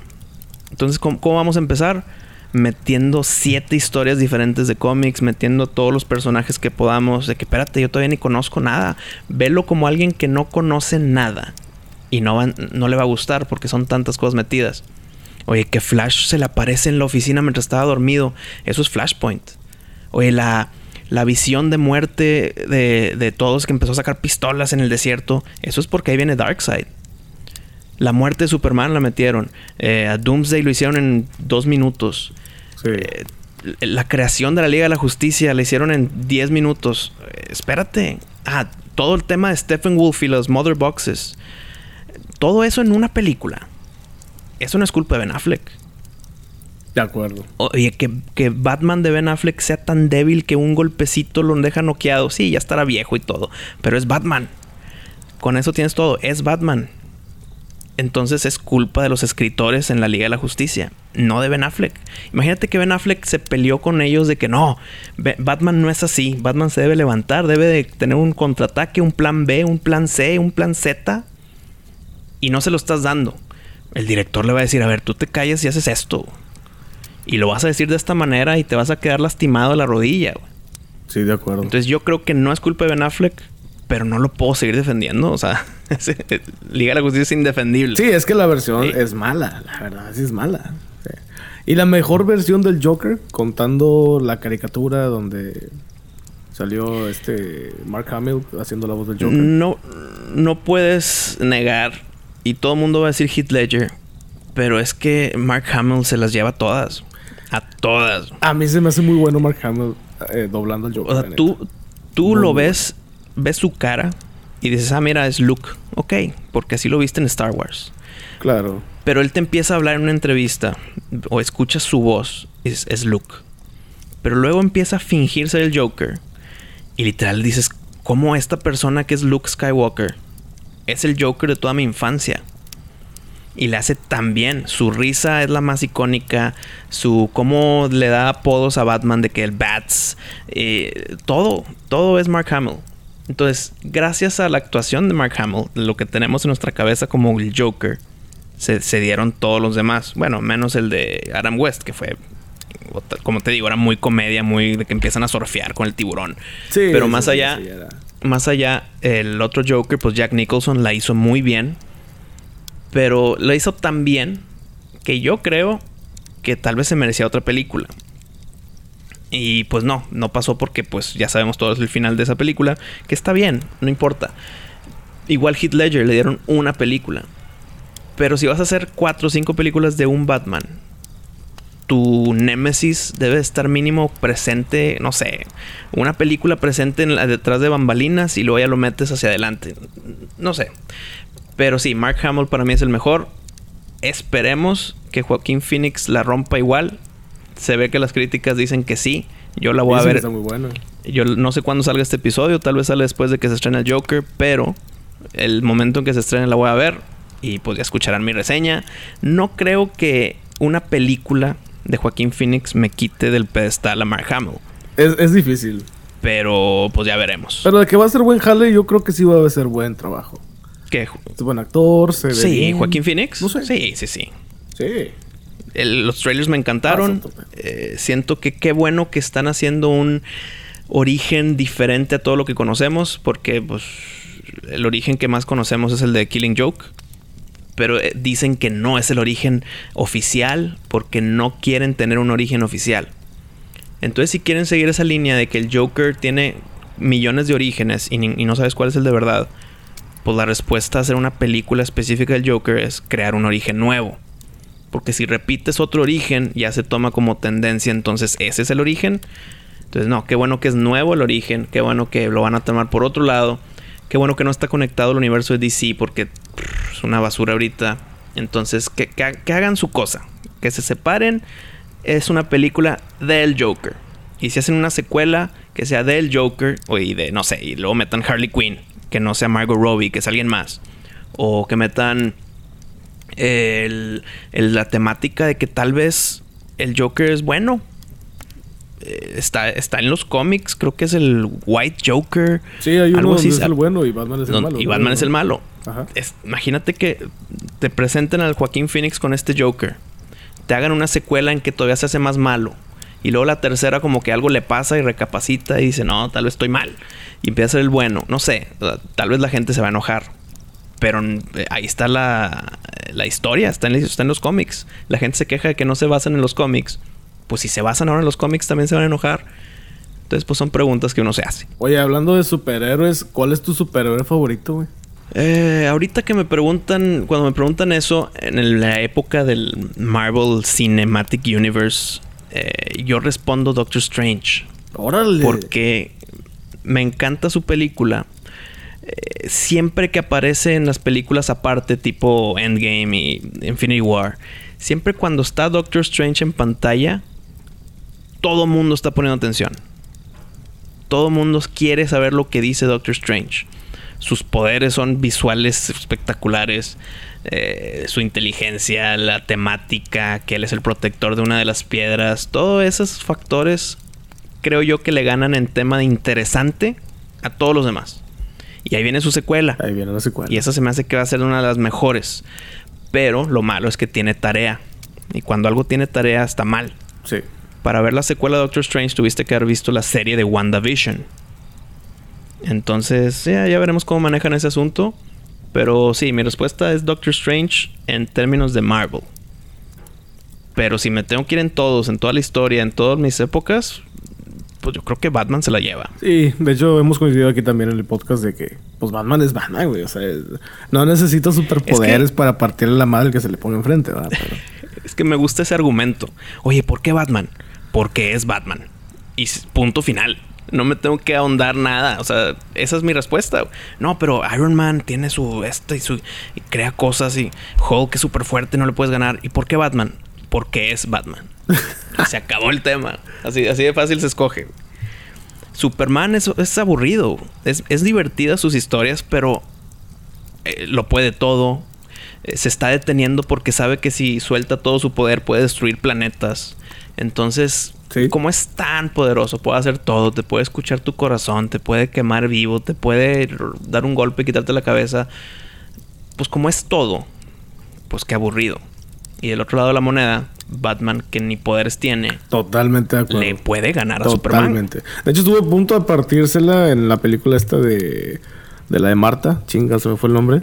Entonces, ¿cómo, cómo vamos a empezar? Metiendo siete historias diferentes de cómics, metiendo todos los personajes que podamos. De que, espérate, yo todavía ni conozco nada. Velo como alguien que no conoce nada. Y no, van- no le va a gustar porque son tantas cosas metidas. Oye, que Flash se le aparece en la oficina mientras estaba dormido. Eso es Flashpoint. Oye, la, la visión de muerte de, de todos que empezó a sacar pistolas en el desierto. Eso es porque ahí viene Darkseid. La muerte de Superman la metieron. Eh, a Doomsday lo hicieron en dos minutos. Sí. Eh, la creación de la Liga de la Justicia la hicieron en 10 minutos. Eh, espérate. Ah, todo el tema de Stephen Wolf y los Mother Boxes. Todo eso en una película. Eso no es culpa de Ben Affleck. de acuerdo. Oye, que, que Batman de Ben Affleck sea tan débil que un golpecito lo deja noqueado. Sí, ya estará viejo y todo. Pero es Batman. Con eso tienes todo. Es Batman. Entonces es culpa de los escritores en la Liga de la Justicia, no de Ben Affleck. Imagínate que Ben Affleck se peleó con ellos de que no, Batman no es así. Batman se debe levantar, debe de tener un contraataque, un plan B, un plan C, un plan Z. Y no se lo estás dando. El director le va a decir, a ver, tú te calles y haces esto. Y lo vas a decir de esta manera y te vas a quedar lastimado de la rodilla. güey. Sí, de acuerdo. Entonces yo creo que no es culpa de Ben Affleck, pero no lo puedo seguir defendiendo. O sea, Liga de la Justicia es indefendible. sí, es que la versión Sí. es mala, la verdad, sí es mala. Sí. Y la mejor versión del Joker, contando la caricatura donde salió este Mark Hamill haciendo la voz del Joker. No, no puedes negar, y todo el mundo va a decir Heath Ledger, pero es que Mark Hamill se las lleva todas. A todas. A mí se me hace muy bueno Mark Hamill eh, doblando al Joker. O sea, tú, tú Muy lo bueno. ves, ves su cara y dices, ah, mira, es Luke. Ok, porque así lo viste en Star Wars. Claro. Pero él te empieza a hablar en una entrevista o escuchas su voz, es, es Luke. Pero luego empieza a fingir ser el Joker. Y literal dices, ¿cómo esta persona que es Luke Skywalker es el Joker de toda mi infancia? Y le hace tan bien. Su risa es la más icónica. Su cómo le da apodos a Batman de que el Bats. eh, todo. Todo es Mark Hamill. Entonces, gracias a la actuación de Mark Hamill, lo que tenemos en nuestra cabeza como el Joker, se, se dieron todos los demás. Bueno, menos el de Adam West, que fue como te digo, era muy comedia, muy de que empiezan a surfear con el tiburón. Sí, Pero más allá, más allá, el otro Joker, pues Jack Nicholson la hizo muy bien. Pero la hizo tan bien que yo creo que tal vez se merecía otra película. Y pues no, no pasó porque pues ya sabemos todo el final de esa película, que está bien, no importa. Igual Heath Ledger le dieron una película. Pero si vas a hacer cuatro o cinco películas de un Batman tu némesis debe estar mínimo presente, no sé, una película presente en la, detrás de bambalinas y luego ya lo metes hacia adelante. No sé. Pero sí, Mark Hamill para mí es el mejor. Esperemos que Joaquín Phoenix la rompa igual. Se ve que las críticas dicen que sí. Yo la voy a ver. Está muy bueno. Yo no sé cuándo salga este episodio, tal vez sale después de que se estrene el Joker, pero el momento en que se estrene la voy a ver y pues ya escucharán mi reseña. No creo que una película de Joaquín Phoenix me quite del pedestal a Mark Hamill. Es, difícil. Pero pues ya veremos. Pero de que va a ser buen jale, yo creo que sí va a ser buen trabajo. ¿Qué? Es buen actor, se ve Sí, Joaquín Phoenix. No sé. Sí, sí, sí. Sí. los trailers me encantaron. Eh, siento que qué bueno que están haciendo un origen diferente a todo lo que conocemos. Porque pues el origen que más conocemos es el de Killing Joke pero eh, dicen que no es el origen oficial porque no quieren tener un origen oficial. Entonces, si quieren seguir esa línea de que el Joker tiene millones de orígenes y, no sabes cuál es el de verdad, pues la respuesta a hacer una película específica del Joker es crear un origen nuevo. Porque si repites otro origen, ya se toma como tendencia, entonces ese es el origen. Entonces, no, qué bueno que es nuevo el origen, qué bueno que lo van a tomar por otro lado. Qué bueno que no está conectado al universo de DC porque es una basura ahorita. Entonces, que, hagan su cosa. Que se separen. Es una película del Joker. Y si hacen una secuela que sea del Joker, o de, no sé, y luego metan Harley Quinn, que no sea Margot Robbie, que es alguien más. O que metan la temática de que tal vez el Joker es bueno está, está en los cómics, creo que es el White Joker. Sí, hay uno donde es el bueno y Batman es el malo. Y Batman es el malo. imagínate que te presenten al Joaquín Phoenix con este Joker. Te hagan una secuela en que todavía se hace más malo. Y luego la tercera como que algo le pasa y recapacita y dice, no, tal vez estoy mal. Y empieza a ser el bueno. No sé, tal vez la gente se va a enojar. Pero eh, ahí está la, la historia, está en, está en los cómics. La gente se queja de que no se basan en los cómics pues si se basan ahora en los cómics también se van a enojar. Entonces, pues son preguntas que uno se hace. Oye, hablando de superhéroes, ¿cuál es tu superhéroe favorito, güey? Eh, ahorita que me preguntan, cuando me preguntan eso, en la época del Marvel Cinematic Universe, eh, yo respondo Doctor Strange. Órale. Porque me encanta su película. Eh, siempre que aparece en las películas aparte, tipo Endgame y Infinity War, siempre cuando está Doctor Strange en pantalla, todo mundo está poniendo atención. Todo mundo quiere saber lo que dice Doctor Strange. Sus poderes son visuales espectaculares. Eh, su inteligencia, la temática, que él es el protector de una de las piedras. Todos esos factores creo yo que le ganan en tema de interesante a todos los demás. Y ahí viene su secuela. Ahí viene la secuela. Y esa se me hace que va a ser una de las mejores. Pero lo malo es que tiene tarea. Y cuando algo tiene tarea está mal. Sí para ver la secuela de Doctor Strange tuviste que haber visto la serie de WandaVision. Entonces, ya, ya veremos cómo manejan ese asunto. Pero sí, mi respuesta es Doctor Strange en términos de Marvel. Pero si me tengo que ir en todos, en toda la historia, en todas mis épocas, pues yo creo que Batman se la lleva. Sí, de hecho hemos coincidido aquí también en el podcast de que, pues Batman es Batman, güey. O sea, no necesita superpoderes para partirle la madre que se le ponga enfrente, ¿verdad? es que me gusta ese argumento. Oye, ¿por qué Batman? Porque es Batman. Y punto final. No me tengo que ahondar nada. O sea, esa es mi respuesta. No, pero Iron Man tiene su este y su. crea cosas y Hulk es súper fuerte, no le puedes ganar. ¿Y por qué Batman? Porque es Batman. se acabó el tema. Así, así de fácil se escoge. Superman es, es aburrido. Es, es, divertida sus historias, pero eh, lo puede todo. Eh, se está deteniendo porque sabe que si suelta todo su poder puede destruir planetas. Entonces, como es tan poderoso, puede hacer todo, te puede escuchar tu corazón, te puede quemar vivo, te puede dar un golpe y quitarte la cabeza. Pues como es todo, pues qué aburrido. Y del otro lado de la moneda, Batman, que ni poderes tiene, Totalmente de acuerdo. le puede ganar a Superman. Totalmente. De hecho, estuve a punto de partírsela en la película esta de... De la de Marta. Chinga, se me fue el nombre.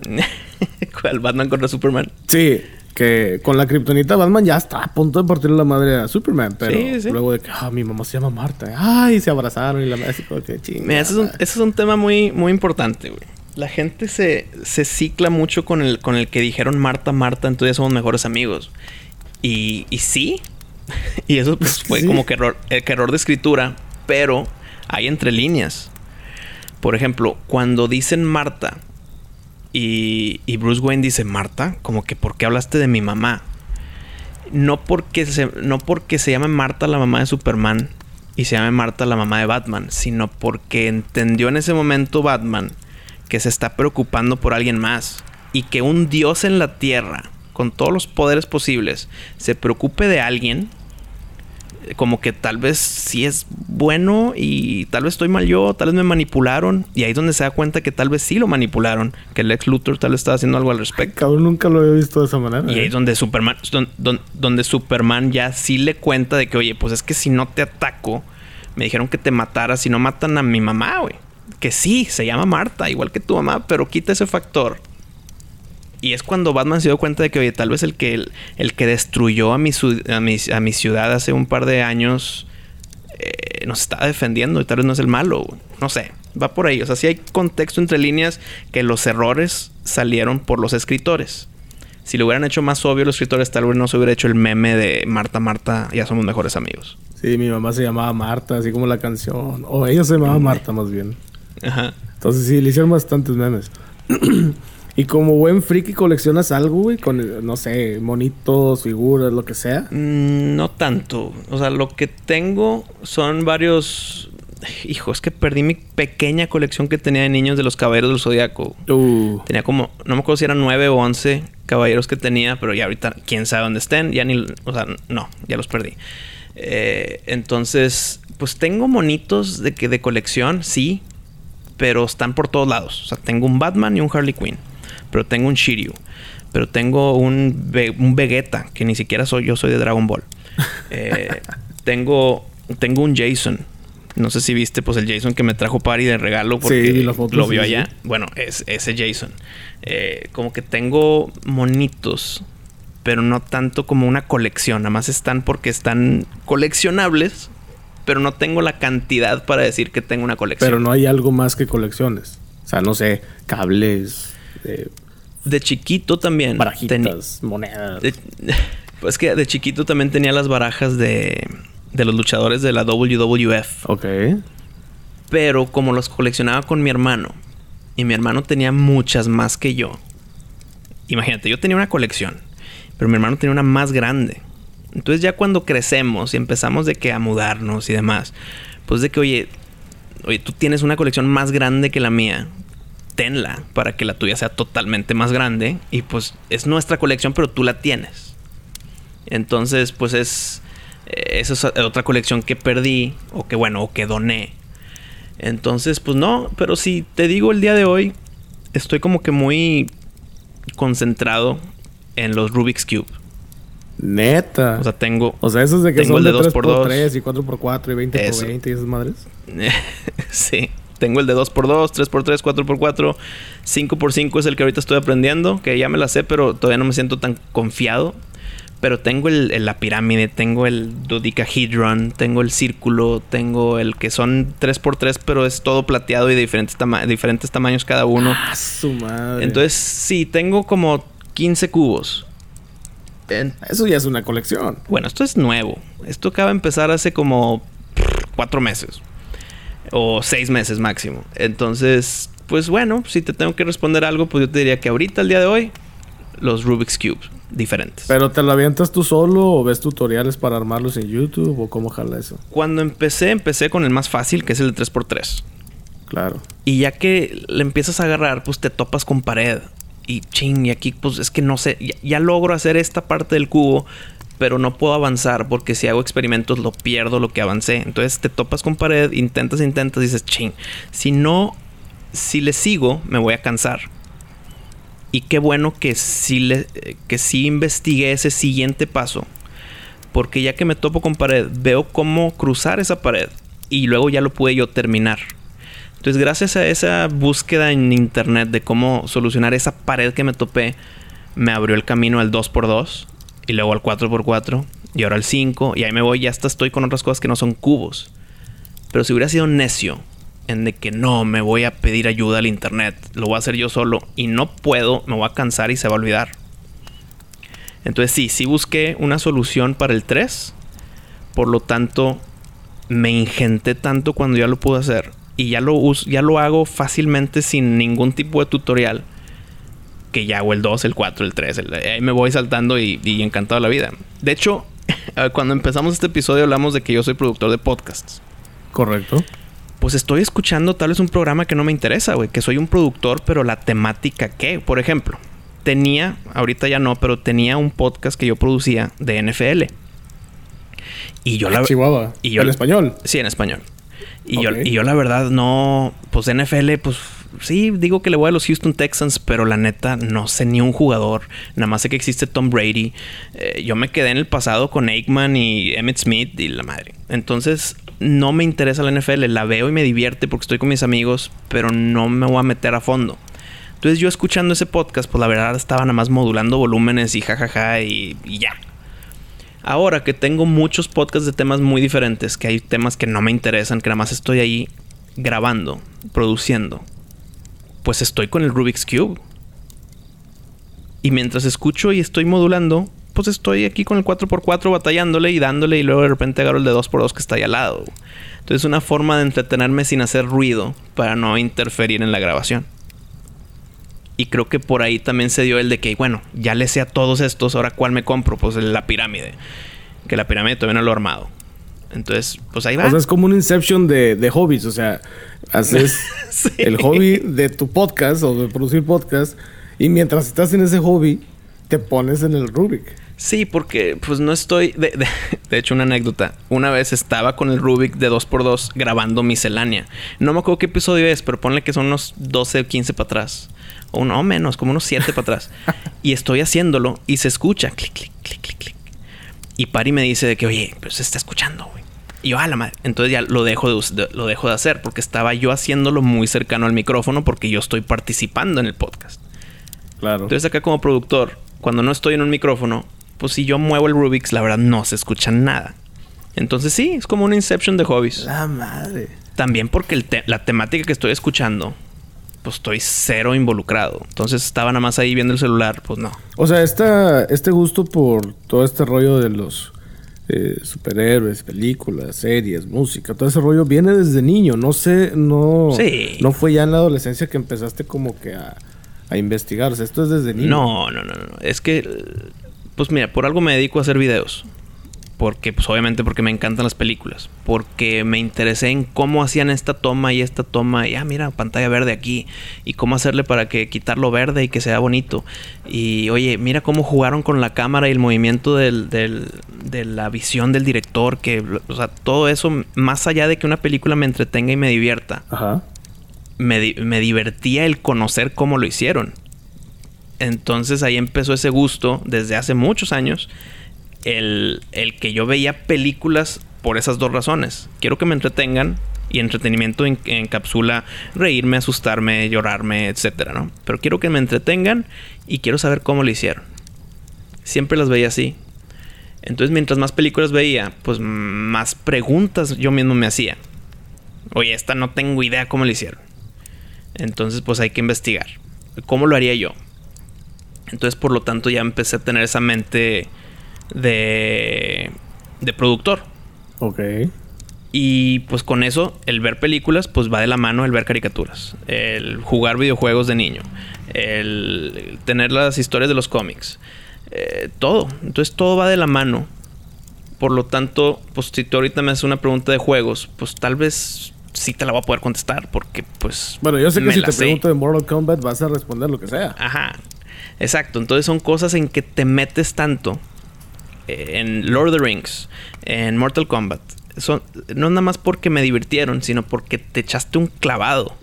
¿Cuál? Batman contra Superman. Sí, que con la kriptonita Batman ya está a punto de partirle la madre a Superman, pero Sí, sí. luego de que ah, mi mamá se llama Marta, ay, se abrazaron y la madre como que chinga. Mira, ese es un, ese es un tema muy, muy importante, güey. La gente se, se cicla mucho con el, con el que dijeron Marta, Marta, entonces somos mejores amigos. Y, y sí. y eso pues, fue Sí. como que error, eh, que error de escritura. Pero hay entre líneas. Por ejemplo, cuando dicen Marta y, y Bruce Wayne dice Marta, como que ¿por qué hablaste de mi mamá? No porque se, no porque se llame Marta la mamá de Superman y se llame Marta la mamá de Batman, sino porque entendió en ese momento Batman que se está preocupando por alguien más y que un dios en la tierra con todos los poderes posibles se preocupe de alguien como que tal vez sí es bueno y tal vez estoy mal yo, tal vez me manipularon y ahí es donde se da cuenta que tal vez sí lo manipularon, que el ex Luthor tal vez estaba haciendo algo al respecto. Cabrón, nunca lo había visto de esa manera. Y ahí ¿eh? es donde Superman, don- don- donde Superman ya sí le cuenta de que, oye, pues es que si no te ataco, me dijeron que te matara si no matan a mi mamá, güey. Que sí, se llama Marta, igual que tu mamá, pero quita ese factor. Y es cuando Batman se dio cuenta de que, oye, tal vez el que, el, el que destruyó a mi, a, mi, a mi ciudad hace un par de años eh, nos está defendiendo y tal vez no es el malo. No sé, va por ahí. O sea, sí hay contexto entre líneas que los errores salieron por los escritores. Si lo hubieran hecho más obvio los escritores, tal vez no se hubiera hecho el meme de Marta, Marta, ya somos mejores amigos. Sí, mi mamá se llamaba Marta, así como la canción. O ella se llamaba Marta más bien. Ajá. Entonces sí, le hicieron bastantes memes. y como buen friki coleccionas algo, güey, con, no sé, monitos, figuras, lo que sea. Mm, no tanto. O sea, lo que tengo son varios... Hijo, es que perdí mi pequeña colección que tenía de niños de los Caballeros del Zodiaco. Uh, Tenía como, no me acuerdo si eran nueve o once caballeros que tenía, pero ya ahorita quién sabe dónde estén, ya ni, o sea, no, ya los perdí. Eh, entonces, pues tengo monitos de que de colección, sí, pero están por todos lados. O sea, tengo un Batman y un Harley Quinn, pero tengo un Shiryu, pero tengo un, un Vegeta, que ni siquiera soy yo, soy de Dragon Ball. Eh, tengo, tengo un Jason. No sé si viste, pues el Jason que me trajo Pari de regalo porque foto, lo sí, vio sí. allá. Bueno, es ese Jason. Eh, como que tengo monitos, pero no tanto como una colección. Nada más están porque están coleccionables, pero no tengo la cantidad para decir que tengo una colección. pero no hay algo más que colecciones. O sea, no sé, cables, eh, De chiquito también. barajitas, monedas. de- pues que de chiquito también tenía las barajas de, de los luchadores de la WWF. Ok. Pero como los coleccionaba con mi hermano, y mi hermano tenía muchas más que yo. Imagínate, yo tenía una colección, pero mi hermano tenía una más grande. Entonces ya cuando crecemos y empezamos de que a mudarnos y demás, pues de que, oye, oye, tú tienes una colección más grande que la mía, tenla para que la tuya sea totalmente más grande y pues es nuestra colección, pero tú la tienes. Entonces, pues es eh, esa es otra colección que perdí o que bueno, o que doné. Entonces, pues no, pero si te digo el día de hoy, estoy como que muy concentrado en los Rubik's Cube. Neta. O sea, tengo O sea, esos de que Tengo son el de de 3x3 2x2. y 4x4 y 20x20 Eso. y esas madres. sí, tengo el de 2x2, 3x3, 4x4, 5x5 es el que ahorita estoy aprendiendo, que ya me la sé, pero todavía no me siento tan confiado. Pero tengo el, el- la pirámide, tengo el dodecahedron, tengo el círculo, tengo el que son 3x3, pero es todo plateado y de diferentes, tama- diferentes tamaños cada uno. Ah, su madre. Entonces, sí, tengo como 15 cubos. Eso ya es una colección. bueno, esto es nuevo. Esto acaba de empezar hace como pff, cuatro meses. O seis meses máximo. Entonces, pues bueno, si te tengo que responder algo, pues yo te diría que ahorita, el día de hoy, los Rubik's Cube diferentes. ¿Pero te lo avientas tú solo o ves tutoriales para armarlos en YouTube o cómo jala eso? Cuando empecé, empecé con el más fácil, que es el de 3x3. Claro. Y ya que le empiezas a agarrar, pues te topas con pared. Y ching, y aquí pues es que no sé, ya, ya logro hacer esta parte del cubo, pero no puedo avanzar porque si hago experimentos lo pierdo lo que avancé. Entonces te topas con pared, intentas, intentas, y dices, ching, si no, si le sigo, me voy a cansar. Y qué bueno que sí, le, que sí investigué ese siguiente paso. Porque ya que me topo con pared, veo cómo cruzar esa pared. Y luego ya lo pude yo terminar. Entonces, gracias a esa búsqueda en internet de cómo solucionar esa pared que me topé, me abrió el camino al 2x2 y luego al 4x4 y ahora al 5 y ahí me voy, ya hasta estoy con otras cosas que no son cubos. Pero si hubiera sido necio en de que no, me voy a pedir ayuda al internet, lo voy a hacer yo solo y no puedo, me voy a cansar y se va a olvidar. Entonces sí, sí busqué una solución para el 3, por lo tanto me ingenté tanto cuando ya lo pude hacer y ya lo, ya lo hago fácilmente sin ningún tipo de tutorial que ya hago el 2, el 4, el 3. ahí me voy saltando y, y, encantado la vida. De hecho, cuando empezamos este episodio hablamos de que yo soy productor de podcasts. Correcto. Pues estoy escuchando tal vez un programa que no me interesa, güey. Que soy un productor, pero la temática ¿qué? por ejemplo, tenía, ahorita ya no, pero tenía un podcast que yo producía de NFL. Y yo la... Chihuahua. Y yo, ¿En español? Sí, en español. Y, yo, y yo la verdad no... Pues NFL, pues sí, digo que le voy a los Houston Texans, pero la neta no sé ni un jugador. Nada más sé que existe Tom Brady. Eh, yo me quedé en el pasado con Aikman y Emmett Smith y la madre. Entonces, no me interesa la NFL. La veo y me divierte porque estoy con mis amigos, pero no me voy a meter a fondo. Entonces, yo escuchando ese podcast, pues la verdad estaba nada más modulando volúmenes y jajaja y, y ya. Ahora que tengo muchos podcasts de temas muy diferentes, que hay temas que no me interesan, que nada más estoy ahí grabando, produciendo, pues estoy con el Rubik's Cube. Y mientras escucho y estoy modulando, pues estoy aquí con el 4x4 batallándole y dándole y luego de repente agarro el de 2x2 que está ahí al lado. Entonces es una forma de entretenerme sin hacer ruido para no interferir en la grabación. Y creo que por ahí también se dio el de que, bueno, ya le sé a todos estos, ahora cuál me compro, pues la pirámide. Que la pirámide todavía no lo he armado. Entonces, pues ahí va. O sea, es como un inception de, de hobbies. O sea, haces el hobby de tu podcast o de producir podcast. Y mientras estás en ese hobby, te pones en el Rubik. Sí, porque pues no estoy... De, de, hecho, una anécdota. Una vez estaba con el Rubik de 2x2 grabando miscelánea. No me acuerdo qué episodio es, pero ponle que son unos 12 o 15 para atrás. O no menos, como unos 7 para atrás. y estoy haciéndolo y se escucha. Clic, clic, clic, clic, clic. Y Pari me dice de que, oye, pero se está escuchando, güey. Y yo, a la madre. Entonces ya lo dejo de, lo dejo de hacer porque estaba yo haciéndolo muy cercano al micrófono porque yo estoy participando en el podcast. Claro. Entonces acá como productor, cuando no estoy en un micrófono, pues si yo muevo el Rubik's, la verdad no se escucha nada. Entonces sí, es como una inception de hobbies. La madre. También porque la temática que estoy escuchando pues estoy cero involucrado. Entonces estaba nada más ahí viendo el celular, pues no. O sea, esta, este gusto por todo este rollo de los eh, superhéroes, películas, series, música, todo ese rollo viene desde niño. No sé, no, sí. no fue ya en la adolescencia que empezaste como que a, a investigar. O sea, esto es desde niño. No, no, no, no. Es que, pues mira, por algo me dedico a hacer videos porque pues obviamente porque me encantan las películas, porque me interesé en cómo hacían esta toma y esta toma, y ah, mira, pantalla verde aquí, y cómo hacerle para que quitarlo verde y que sea bonito. Y oye, mira cómo jugaron con la cámara y el movimiento del, del, de la visión del director, que, o sea, todo eso, más allá de que una película me entretenga y me divierta, Me, me divertía el conocer cómo lo hicieron. Entonces ahí empezó ese gusto desde hace muchos años el, que yo veía películas por esas dos razones. Quiero que me entretengan y entretenimiento encapsula reírme, asustarme, llorarme, etcétera, ¿no? Pero quiero que me entretengan y quiero saber cómo lo hicieron. Siempre las veía así. Entonces, mientras más películas veía, pues más preguntas yo mismo me hacía. Oye, esta no tengo idea cómo lo hicieron. Entonces, pues hay que investigar. ¿Cómo lo haría yo? Entonces, por lo tanto, ya empecé a tener esa mente de, de productor. Ok. Y pues con eso, el ver películas, pues va de la mano el ver caricaturas. El jugar videojuegos de niño. El tener las historias de los cómics. Eh, todo. Entonces todo va de la mano. Por lo tanto, pues si tú ahorita me haces una pregunta de juegos, pues tal vez sí te la voy a poder contestar. Porque pues... Bueno, yo sé que si te pregunto de Mortal Kombat vas a responder lo que sea. Ajá. Exacto. Entonces son cosas en que te metes tanto en Lord of the Rings, en Mortal Kombat, son, no nada más porque me divirtieron, sino porque te echaste un clavado.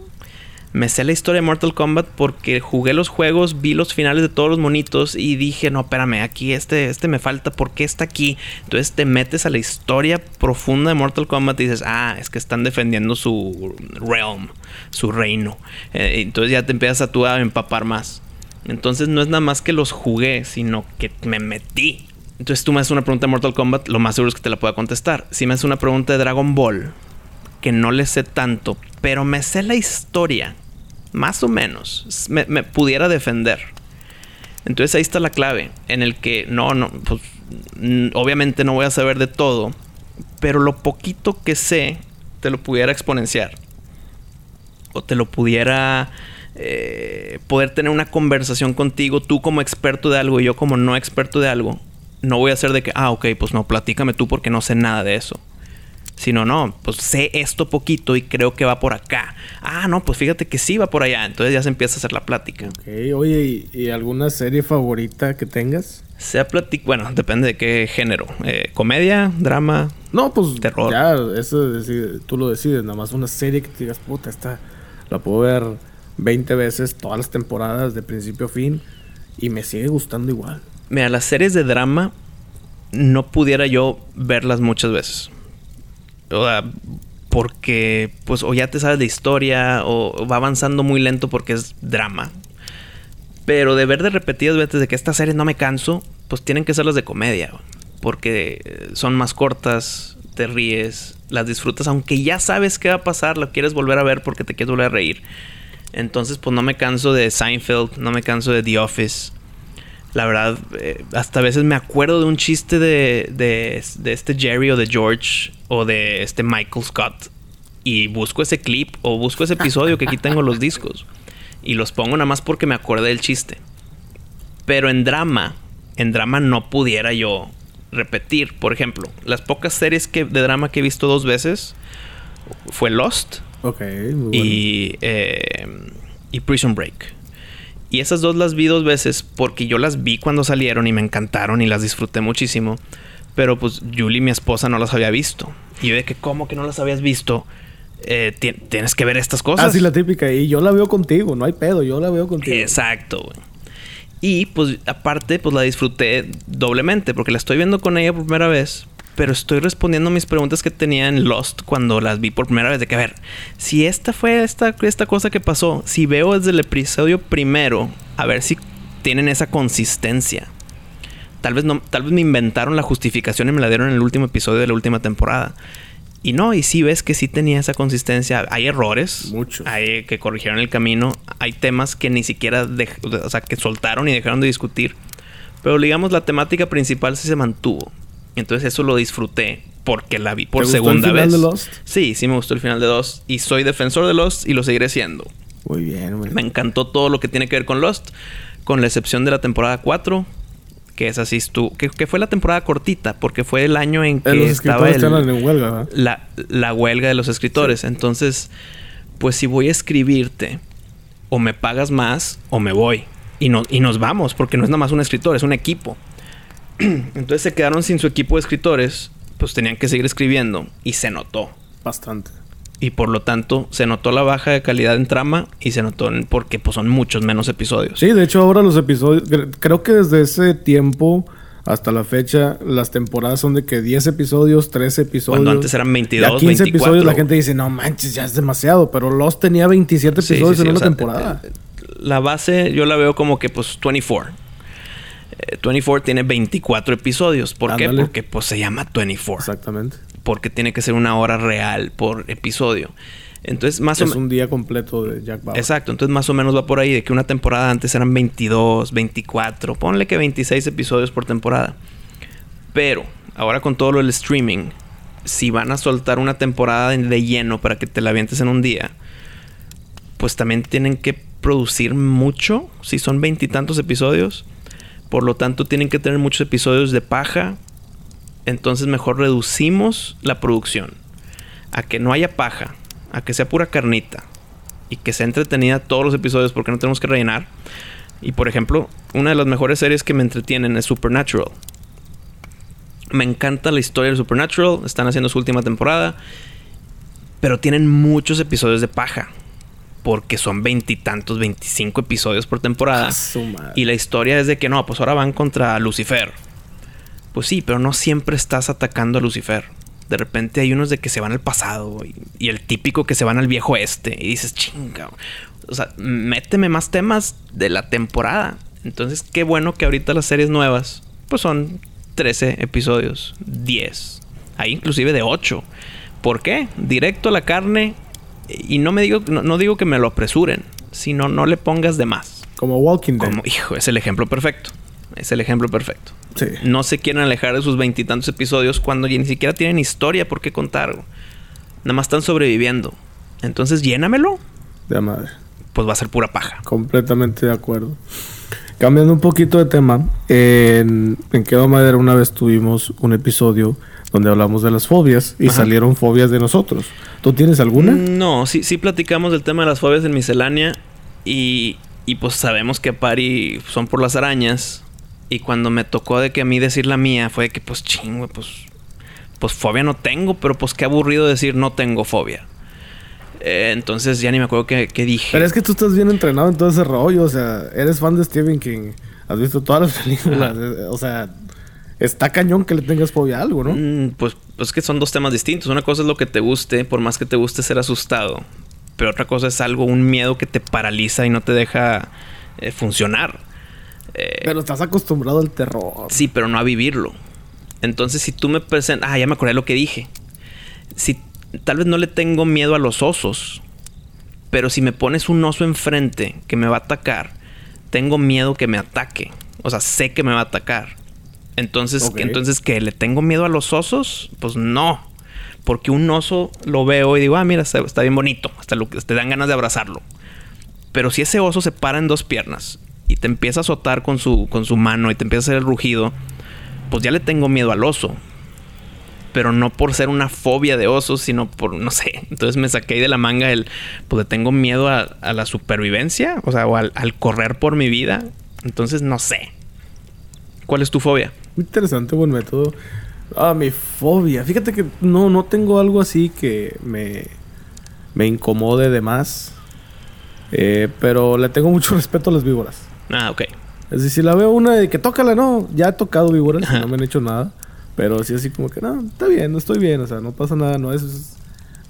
Me sé la historia de Mortal Kombat porque jugué los juegos, vi los finales de todos los monitos y dije, no, espérame, aquí este, este me falta, ¿por qué está aquí? Entonces te metes a la historia profunda de Mortal Kombat y dices, ah, es que están defendiendo su realm, su reino. Eh, entonces ya te empiezas a tú a empapar más. Entonces no es nada más que los jugué, sino que me metí. Entonces tú me haces una pregunta de Mortal Kombat, lo más seguro es que te la pueda contestar. Si me haces una pregunta de Dragon Ball, que no le sé tanto, pero me sé la historia más o menos, me, pudiera defender. Entonces ahí está la clave, en el que no, no, pues obviamente no voy a saber de todo, pero lo poquito que sé te lo pudiera exponenciar. O te lo pudiera eh, poder tener una conversación contigo, tú como experto de algo y yo como no experto de algo. No voy a hacer de que, ah, ok, pues no, platícame tú porque no sé nada de eso. Sino, no, pues sé esto poquito y creo que va por acá. Ah, no, pues fíjate que sí va por allá. Entonces ya se empieza a hacer la plática. Ok, oye, ¿y, alguna serie favorita que tengas? Sea plática, bueno, depende de qué género. Eh, ¿Comedia? ¿Drama? No, pues terror. Ya, eso tú lo decides. Nada más una serie que te digas, puta, esta la puedo ver 20 veces todas las temporadas de principio a fin y me sigue gustando igual. Mira, las series de drama no pudiera yo verlas muchas veces. O sea, porque pues o ya te sabes de historia o va avanzando muy lento porque es drama. Pero de ver de repetidas veces de que estas series no me canso, pues tienen que ser las de comedia. Porque son más cortas, te ríes, las disfrutas, aunque ya sabes qué va a pasar, lo quieres volver a ver porque te quieres volver a reír. Entonces, pues no me canso de Seinfeld, no me canso de The Office. La verdad, eh, hasta a veces me acuerdo de un chiste de, de, de, este Jerry o de George o de este Michael Scott. Y busco ese clip o busco ese episodio que aquí tengo los discos. Y los pongo nada más porque me acuerdo del chiste. Pero en drama, en drama no pudiera yo repetir. Por ejemplo, las pocas series que, de drama que he visto dos veces fue Lost. Ok, y, eh, y Prison Break. Y esas dos las vi dos veces porque yo las vi cuando salieron y me encantaron y las disfruté muchísimo. Pero pues Julie, mi esposa, no las había visto. Y yo de que, ¿cómo que no las habías visto? Eh, tienes que ver estas cosas. Así la típica. Y yo la veo contigo, no hay pedo, yo la veo contigo. Exacto, Y pues aparte, pues la disfruté doblemente porque la estoy viendo con ella por primera vez pero estoy respondiendo mis preguntas que tenía en Lost cuando las vi por primera vez. De que, a ver, si esta fue esta, esta cosa que pasó, si veo desde el episodio primero, a ver si tienen esa consistencia. Tal vez, no, tal vez me inventaron la justificación y me la dieron en el último episodio de la última temporada. Y no, y si ves que sí tenía esa consistencia. Hay errores. Muchos. Hay que corrigieron el camino. Hay temas que ni siquiera, o sea, que soltaron y dejaron de discutir. Pero digamos, la temática principal sí se mantuvo. Entonces eso lo disfruté porque la vi por segunda el final vez. De Lost? Sí, sí me gustó el final de Lost. Y soy defensor de Lost y lo seguiré siendo. Muy bien, Me encantó todo lo que tiene que ver con Lost. Con la excepción de la temporada 4. Que es así, tú, que, fue la temporada cortita, porque fue el año en que estaba huelga, la, la, huelga de los escritores. Entonces, pues si voy a escribirte, o me pagas más, o me voy. Y, no, y nos vamos, porque no es nada más un escritor, es un equipo. Entonces se quedaron sin su equipo de escritores, pues tenían que seguir escribiendo y se notó. Bastante. Y por lo tanto se notó la baja de calidad en trama y se notó porque pues son muchos menos episodios. Sí, de hecho ahora los episodios, creo que desde ese tiempo hasta la fecha, las temporadas son de que 10 episodios, 13 episodios. Cuando antes eran 22, 15 episodios, la gente dice, no manches, ya es demasiado. Pero Lost tenía 27 episodios en una temporada. La base yo la veo como que pues 24. 24 eh, tiene 24 episodios. ¿Por qué? Porque pues se llama 24. Exactamente. Porque tiene que ser una hora real por episodio. Entonces, más o menos. Es un día completo de Jack Bauer. Exacto. Entonces, más o menos va por ahí de que una temporada antes eran 22, 24. Ponle que 26 episodios por temporada. Pero, ahora con todo lo del streaming, si van a soltar una temporada de lleno para que te la avientes en un día, pues también tienen que producir mucho. Si son veintitantos episodios por lo tanto, tienen que tener muchos episodios de paja. Entonces, mejor reducimos la producción. A que no haya paja. A que sea pura carnita. Y que sea entretenida todos los episodios porque no tenemos que rellenar. Y por ejemplo, una de las mejores series que me entretienen es Supernatural. Me encanta la historia de Supernatural. Están haciendo su última temporada. Pero tienen muchos episodios de paja. Porque son veintitantos, veinticinco episodios por temporada. Y la historia es de que no, pues ahora van contra Lucifer. Pues sí, pero no siempre estás atacando a Lucifer. De repente hay unos de que se van al pasado y, y el típico que se van al viejo este. Y dices, chinga. O sea, méteme más temas de la temporada. Entonces, qué bueno que ahorita las series nuevas, pues son 13 episodios, 10. Hay inclusive de 8. ¿Por qué? Directo a la carne. Y no me digo, no, no digo que me lo apresuren, sino no le pongas de más. Como Walking Dead. Como, hijo, es el ejemplo perfecto. Es el ejemplo perfecto. Sí. No se quieren alejar de sus veintitantos episodios cuando ya ni siquiera tienen historia por qué contar. Nada más están sobreviviendo. Entonces, llénamelo. De madre. Pues va a ser pura paja. Completamente de acuerdo. Cambiando un poquito de tema, en, en Madera una vez tuvimos un episodio donde hablamos de las fobias y Ajá. salieron fobias de nosotros. ¿Tú tienes alguna? No, sí, sí platicamos del tema de las fobias en miscelánea. Y, y pues sabemos que Pari son por las arañas. Y cuando me tocó de que a mí decir la mía, fue de que pues chingo, pues. Pues fobia no tengo, pero pues qué aburrido decir no tengo fobia. Eh, entonces ya ni me acuerdo qué, qué dije. Pero es que tú estás bien entrenado en todo ese rollo. O sea, eres fan de Stephen King. Has visto todas las películas. eh, O sea, está cañón que le tengas fobia a algo, ¿no? Mm, pues, pues que son dos temas distintos. Una cosa es lo que te guste, por más que te guste ser asustado. Pero otra cosa es algo, un miedo que te paraliza y no te deja eh, funcionar. Eh, Pero estás acostumbrado al terror. Sí, pero no a vivirlo. Entonces, si tú me presentas... Ah, ya me acordé de lo que dije. Si tal vez no le tengo miedo a los osos, pero si me pones un oso enfrente que me va a atacar, tengo miedo que me ataque. O sea, sé que me va a atacar. Entonces, entonces que le tengo miedo a los osos, pues no. Porque un oso lo veo y digo, ah, mira, está, está bien bonito. Hasta lo, te dan ganas de abrazarlo. Pero si ese oso se para en dos piernas y te empieza a azotar con su, con su mano y te empieza a hacer el rugido, pues ya le tengo miedo al oso. Pero no por ser una fobia de osos, sino por, no sé. Entonces me saqué de la manga el, pues le tengo miedo a, a la supervivencia, o sea, o al, al correr por mi vida. Entonces no sé. ¿Cuál es tu fobia? Muy interesante, buen método. Ah, mi fobia. Fíjate que no, no tengo algo así que me, me incomode de más. Eh, pero le tengo mucho respeto a las víboras. Ah, ok. Es decir, si la veo una de que tócala, no. Ya he tocado víboras Ajá. no me han hecho nada. Pero sí así como que, no, está bien, estoy bien. O sea, no pasa nada, no es... es-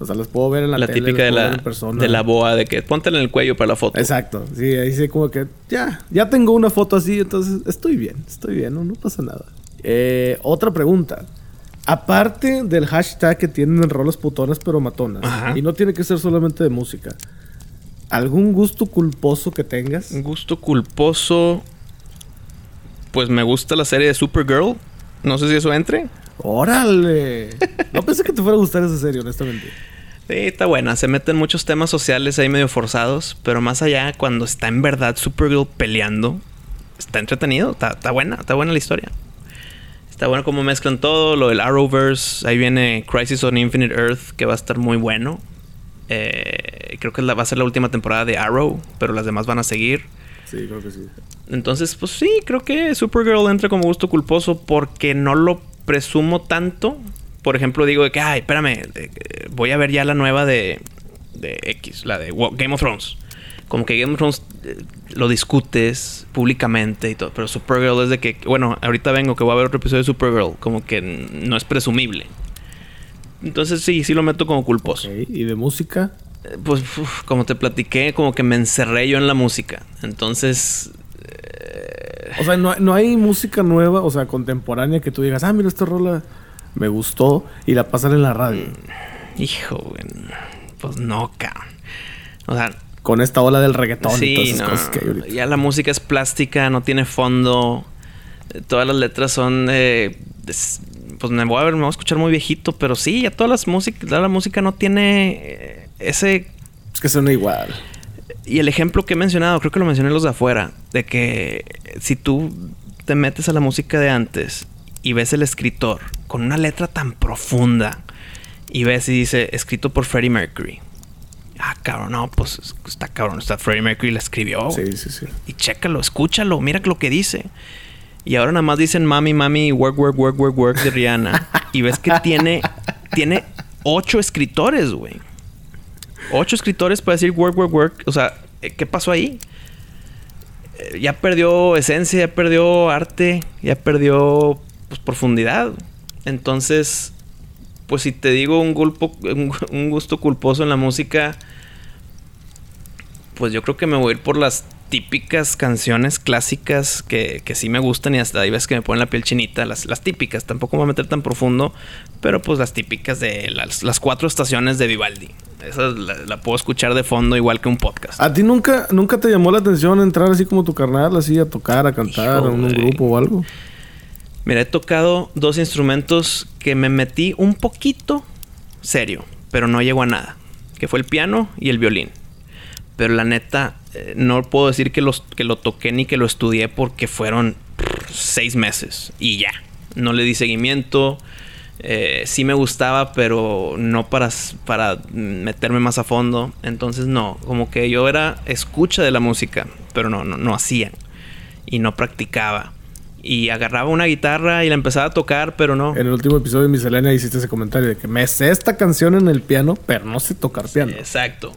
o sea, las puedo ver en la, La, tele, típica de la, persona. de la boa, de que póntela en el cuello para la foto. Exacto. Sí, ahí sí como que ya, ya tengo una foto así, entonces estoy bien, estoy bien, no, no pasa nada. Eh, otra pregunta. Aparte del hashtag que tienen en rolas putonas pero matonas, Ajá. y no tiene que ser solamente de música, ¿algún gusto culposo que tengas? Un gusto culposo. Pues me gusta la serie de Supergirl. No sé si eso entre. ¡Órale! No pensé que te fuera a gustar esa serie, honestamente. Sí, está buena. Se meten muchos temas sociales ahí medio forzados. Pero más allá, cuando está en verdad Supergirl peleando, está entretenido. Está, está buena, está buena la historia. Está bueno cómo mezclan todo. Lo del Arrowverse. Ahí viene Crisis on Infinite Earth, que va a estar muy bueno. Eh, creo que va a ser la última temporada de Arrow, pero las demás van a seguir. Sí, creo que sí. Entonces, pues sí, creo que Supergirl entra como gusto culposo porque no lo presumo tanto. Por ejemplo, digo de que, ay, espérame, eh, voy a ver ya la nueva de, de X, la de Game of Thrones. Como que Game of Thrones eh, lo discutes públicamente y todo. Pero Supergirl es de que, bueno, ahorita vengo que voy a ver otro episodio de Supergirl. Como que no es presumible. Entonces sí, sí lo meto como culposo. ¿Y de música? Eh, Pues uf, como te platiqué, como que me encerré yo en la música. Entonces, O sea, no, no hay música nueva, o sea, contemporánea que tú digas, ah, mira, esta rola me gustó y la pasan en la radio. hijo, güey, pues no, cabrón. O sea, Con esta ola del reggaetón y sí, todas esas no. cosas que hay ahorita. Ya la música es plástica, no tiene fondo. Eh, Todas las letras son. eh, pues me voy a ver, me voy a escuchar muy viejito, pero sí, ya todas las músicas, toda la música no tiene eh, ese Es que suena igual. Y el ejemplo que he mencionado, creo que lo mencioné los de afuera, de que si tú te metes a la música de antes y ves el escritor con una letra tan profunda y ves y dice escrito por Freddie Mercury. Ah, cabrón, no, pues está cabrón, está Freddie Mercury la escribió. Sí, sí, sí. Y chécalo, escúchalo, mira lo que dice. Y ahora nada más dicen mami, mami, work, work, work, work, work de Rihanna. y ves que tiene, tiene ocho escritores, güey. Ocho escritores para decir work, work, work. O sea, ¿qué pasó ahí? Eh, ya perdió esencia, ya perdió arte, ya perdió pues, profundidad. Entonces, pues si te digo un, un gusto culposo en la música, pues yo creo que me voy a ir por las típicas canciones clásicas que, que, sí me gustan y hasta ahí ves que me ponen la piel chinita, las, las típicas, tampoco me voy a meter tan profundo, pero pues las típicas de las, las cuatro estaciones de Vivaldi. Esa la, puedo escuchar de fondo igual que un podcast. ¿A ti nunca, nunca te llamó la atención entrar así como tu carnal, así a tocar, a cantar en un grupo o algo? Mira, he tocado dos instrumentos que me metí un poquito serio, pero no llegó a nada, que fue el piano y el violín. Pero la neta, eh, no puedo decir que, los, que lo toqué ni que lo estudié porque fueron seis meses y ya. No le di seguimiento. Eh, sí me gustaba, pero no para, para meterme más a fondo. Entonces no, como que yo era escucha de la música, pero no, no, no hacía. Y no practicaba. Y agarraba una guitarra y la empezaba a tocar, pero no. En el último episodio de Miscelánea hiciste ese comentario de que me sé esta canción en el piano, pero no sé tocar piano. exacto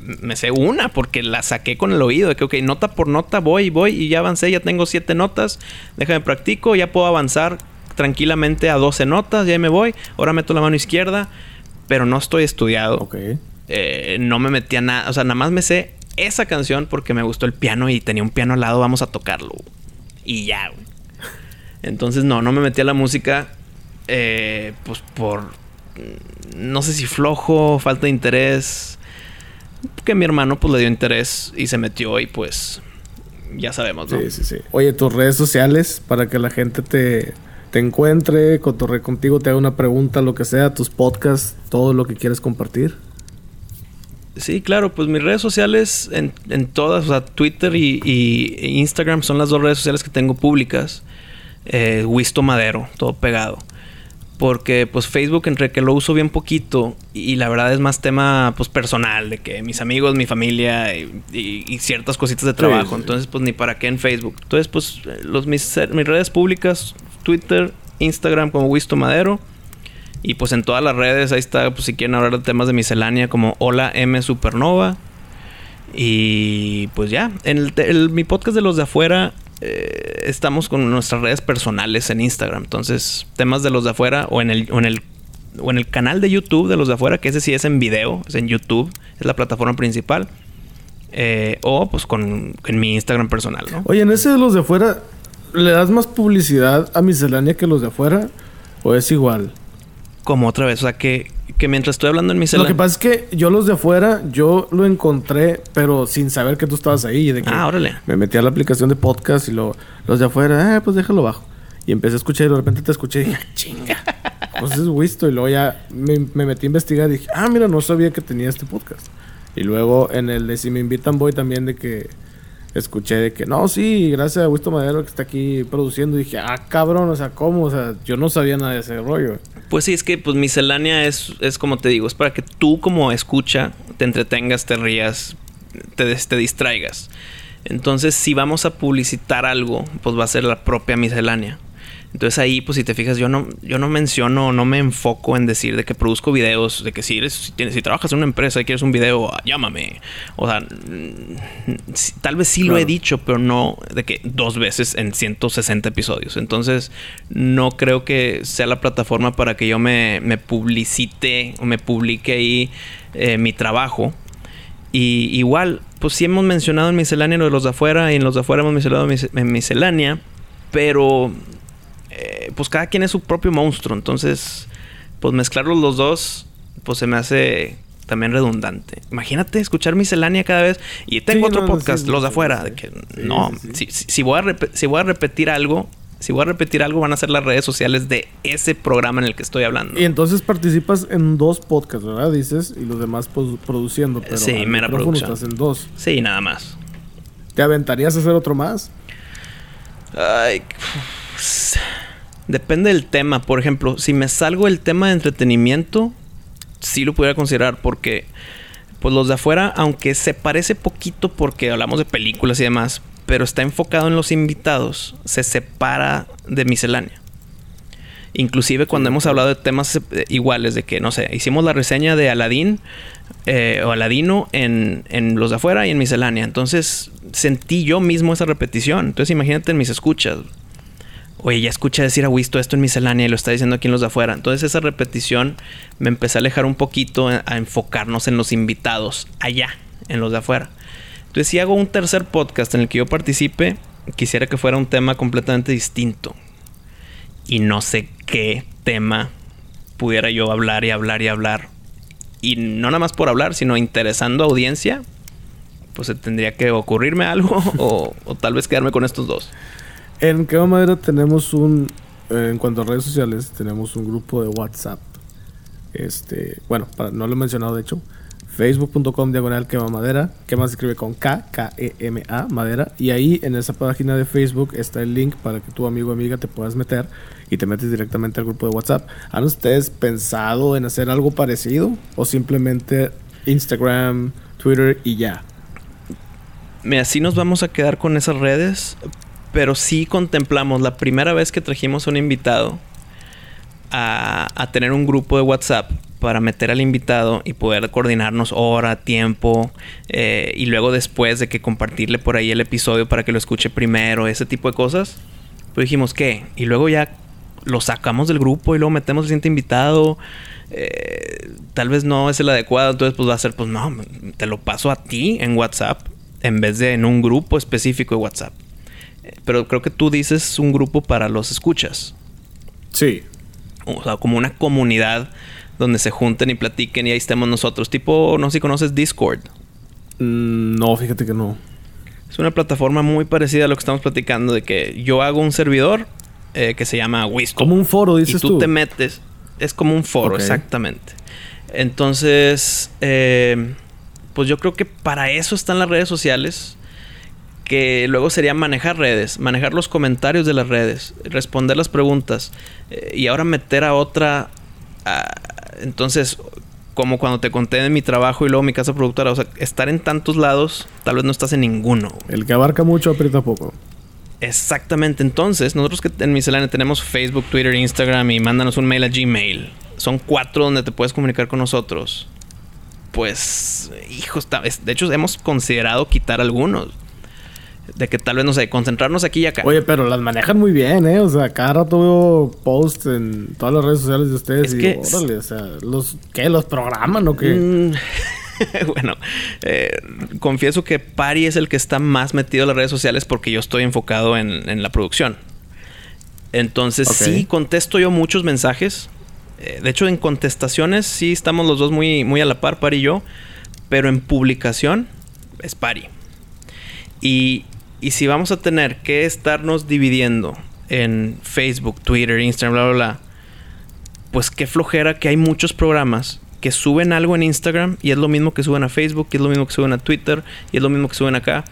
me sé una porque la saqué con el oído. De que, ok, nota por nota voy, voy y ya avancé, ya tengo siete notas. Déjame practico, ya puedo avanzar tranquilamente a 12 notas, ya me voy. Ahora meto la mano izquierda, pero no estoy estudiado. Ok. Eh, no me metí a nada, o sea, nada más me sé esa canción porque me gustó el piano y tenía un piano al lado, vamos a tocarlo. Y ya, güey. Entonces, no, no me metí a la música, eh, pues por, no sé si flojo, falta de interés que mi hermano pues le dio interés y se metió y pues ya sabemos, ¿no? Sí, sí, sí. Oye, tus redes sociales para que la gente te, te encuentre, cotorre contigo, te haga una pregunta, lo que sea, tus podcasts, todo lo que quieres compartir. Sí, claro, pues mis redes sociales en, en todas, o sea, Twitter y, y, Instagram son las dos redes sociales que tengo públicas. Eh, Wisto Madero, todo pegado porque pues Facebook entre que lo uso bien poquito y la verdad es más tema pues personal de que mis amigos, mi familia y, ciertas cositas de trabajo, entonces pues ni para qué en Facebook. Entonces pues los mis, mis redes públicas, Twitter, Instagram como Wisto Madero. Y pues en todas las redes ahí está pues si quieren hablar de temas de miscelánea como Hola M Supernova. Y pues ya, en el, mi podcast de los de afuera eh, estamos con nuestras redes personales en Instagram. Entonces, temas de los de afuera o en el, en el o en el canal de YouTube de los de afuera, que ese sí es en video, es en YouTube, es la plataforma principal. Eh, o pues con en mi Instagram personal, ¿no? Oye, en ese de los de afuera, ¿le das más publicidad a miscelánea que los de afuera? ¿O es igual? Como otra vez, o sea que que mientras estoy hablando en mi celular. Lo que pasa es que yo los de afuera, yo lo encontré, pero sin saber que tú estabas ahí. De que ah, órale. Me metí a la aplicación de podcast y lo, los de afuera, eh, pues déjalo bajo. Y empecé a escuchar y de repente te escuché y dije, ah, chinga. Pues es Wisto. Y luego ya me, me, metí a investigar y dije, ah, mira, no sabía que tenía este podcast. Y luego en el de Si me invitan voy también de que escuché de que no, sí, gracias a Wisto Madero que está aquí produciendo. Y dije, ah, cabrón, o sea, ¿cómo? O sea, yo no sabía nada de ese rollo. Pues sí, es que pues miscelánea es, es como te digo, es para que tú como escucha te entretengas, te rías, te, te distraigas. Entonces, si vamos a publicitar algo, pues va a ser la propia miscelánea. Entonces ahí, pues si te fijas, yo no, yo no menciono, no me enfoco en decir de que produzco videos, de que si eres, si, tienes, si trabajas en una empresa y quieres un video, llámame. O sea, mm, tal vez sí lo he dicho, pero no de que dos veces en 160 episodios. Entonces, no creo que sea la plataforma para que yo me, me publicite o me publique ahí eh, mi trabajo. Y igual, pues sí hemos mencionado en miscelánea lo de los de afuera y en los de afuera hemos mencionado en miscelánea, pero eh, pues cada quien es su propio monstruo. Entonces, pues mezclarlos los dos, pues se me hace también redundante. Imagínate escuchar miscelánea cada vez. Y tengo otro podcast, los de afuera. de que, no, si, voy a si voy a repetir algo, si voy a repetir algo, van a ser las redes sociales de ese programa en el que estoy hablando. Y entonces participas en dos podcasts, ¿verdad? Dices, y los demás pues, produciendo. Pero sí, mera producción. Estás en dos. Sí, nada más. ¿Te aventarías a hacer otro más? Ay. Depende del tema. Por ejemplo, si me salgo del tema de entretenimiento, sí lo pudiera considerar porque pues los de afuera, aunque se parece poquito porque hablamos de películas y demás, pero está enfocado en los invitados, se separa de miscelánea. Inclusive cuando hemos hablado de temas eh, iguales, de que, no sé, hicimos la reseña de Aladdin eh, o Aladino en, en los de afuera y en miscelánea. Entonces sentí yo mismo esa repetición. Entonces imagínate en mis escuchas. Oye, ya escuché decir a Wisto esto en miscelánea y lo está diciendo aquí en los de afuera. Entonces esa repetición me empecé a alejar un poquito a, enfocarnos en los invitados allá, en los de afuera. Entonces si hago un tercer podcast en el que yo participe, quisiera que fuera un tema completamente distinto. Y no sé qué tema pudiera yo hablar y hablar y hablar. Y no nada más por hablar, sino interesando audiencia, pues tendría que ocurrirme algo o, o tal vez quedarme con estos dos. En Quema Madera tenemos un, en cuanto a redes sociales, tenemos un grupo de WhatsApp. Este, bueno, para, no lo he mencionado de hecho. Facebook.com diagonal quema madera. Quema se escribe con K, K-E-M-A, madera. Y ahí en esa página de Facebook está el link para que tu amigo o amiga te puedas meter y te metes directamente al grupo de WhatsApp. ¿Han ustedes pensado en hacer algo parecido? ¿O simplemente Instagram, Twitter y ya? Mira, sí nos vamos a quedar con esas redes, pero sí contemplamos la primera vez que trajimos un invitado a, a tener un grupo de WhatsApp para meter al invitado y poder coordinarnos hora, tiempo eh, y luego después de que compartirle por ahí el episodio para que lo escuche primero, ese tipo de cosas. Pues dijimos, ¿qué? Y luego ya lo sacamos del grupo y luego metemos al siguiente invitado. Eh, tal vez no es el adecuado, entonces pues va a ser, pues no, te lo paso a ti en WhatsApp en vez de en un grupo específico de WhatsApp. Pero creo que tú dices un grupo para los escuchas. Sí. O sea, como una comunidad donde se junten y platiquen y ahí estemos nosotros. Tipo, no sé si conoces Discord. Mm, no, fíjate que no. Es una plataforma muy parecida a lo que estamos platicando de que yo hago un servidor eh, que se llama Wisco. Como un foro, dices y tú, tú. te metes. Es como un foro, exactamente. Entonces, eh, pues yo creo que para eso están las redes sociales. Que luego sería manejar redes, manejar los comentarios de las redes, responder las preguntas eh, y ahora meter a otra. a- entonces, como cuando te conté de mi trabajo y luego mi casa productora, o sea, estar en tantos lados, tal vez no estás en ninguno. El que abarca mucho aprieta poco. Exactamente. Entonces, nosotros que en Miscelánea tenemos Facebook, Twitter, Instagram y mándanos un mail a Gmail. Son cuatro donde te puedes comunicar con nosotros. Pues, hijo, está- es- de hecho hemos considerado quitar algunos. De que tal vez, no sé, concentrarnos aquí y acá. Oye, pero las manejan muy bien, ¿eh? O sea, cada rato veo posts en todas las redes sociales de ustedes Es y que- órale, o sea, ¿los, ¿qué? ¿Los programan o qué? Mm, bueno, eh, confieso que Pari es el que está más metido en las redes sociales porque yo estoy enfocado en, en la producción. Entonces sí contesto yo muchos mensajes. Eh, de hecho, en contestaciones sí estamos los dos muy, muy a la par, Pari y yo. Pero en publicación es Pari. Y, y si vamos a tener que estarnos dividiendo en Facebook, Twitter, Instagram, bla, bla, bla, pues qué flojera que hay muchos programas que suben algo en Instagram y es lo mismo que suben a Facebook, y es lo mismo que suben a Twitter, y es lo mismo que suben acá.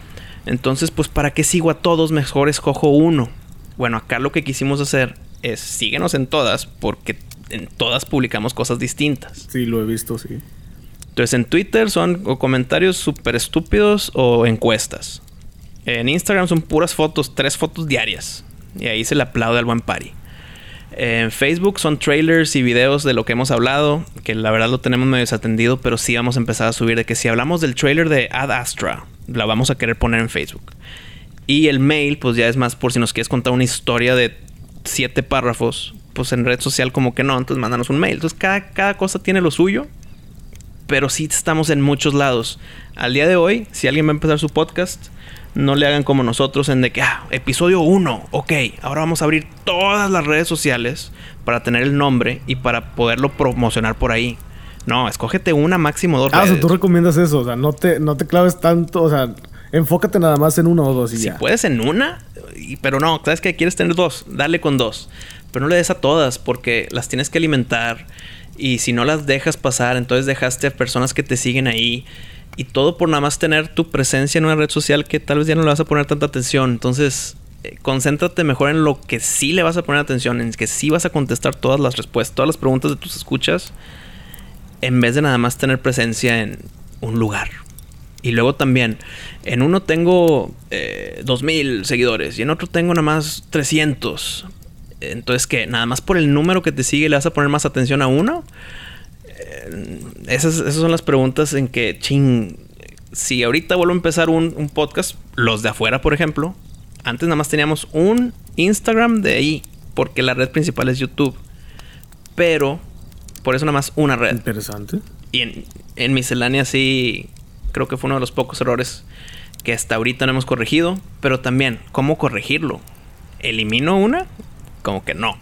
Entonces, pues, ¿para qué sigo a todos? Mejor escojo uno. Bueno, acá lo que quisimos hacer es síguenos en todas, porque en todas publicamos cosas distintas. Sí, lo he visto, sí. Entonces, en Twitter son o comentarios súper estúpidos o encuestas. En Instagram son puras fotos, tres fotos diarias. Y ahí se le aplaude al buen Pari. En Facebook son trailers y videos de lo que hemos hablado, que la verdad lo tenemos medio desatendido, pero sí vamos a empezar a subir de que si hablamos del trailer de Ad Astra, la vamos a querer poner en Facebook. Y el mail, pues ya es más por si nos quieres contar una historia de siete párrafos, pues en red social como que no, entonces mándanos un mail. Entonces cada, cada cosa tiene lo suyo, pero sí estamos en muchos lados. Al día de hoy, si alguien va a empezar su podcast, no le hagan como nosotros en de que, ah, episodio 1, ok, ahora vamos a abrir todas las redes sociales para tener el nombre y para poderlo promocionar por ahí. No, escógete una, máximo dos Ah, o sea, redes. tú recomiendas eso, o sea, no te, no te claves tanto, o sea, enfócate nada más en una o dos y Si ya. puedes en una, pero no, sabes que quieres tener dos, dale con dos. Pero no le des a todas porque las tienes que alimentar. Y si no las dejas pasar, entonces dejaste a personas que te siguen ahí. Y todo por nada más tener tu presencia en una red social que tal vez ya no le vas a poner tanta atención. Entonces, eh, concéntrate mejor en lo que sí le vas a poner atención, en que sí vas a contestar todas las respuestas, todas las preguntas de tus escuchas, en vez de nada más tener presencia en un lugar. Y luego también, en uno tengo eh, 2000 seguidores y en otro tengo nada más 300. Entonces, que nada más por el número que te sigue le vas a poner más atención a uno. Esas, esas son las preguntas en que, ching, si ahorita vuelvo a empezar un, un podcast, los de afuera, por ejemplo, antes nada más teníamos un Instagram de ahí, porque la red principal es YouTube. Pero, por eso nada más una red. Interesante. Y en, en miscelánea sí, creo que fue uno de los pocos errores que hasta ahorita no hemos corregido. Pero también, ¿cómo corregirlo? ¿Elimino una? Como que no.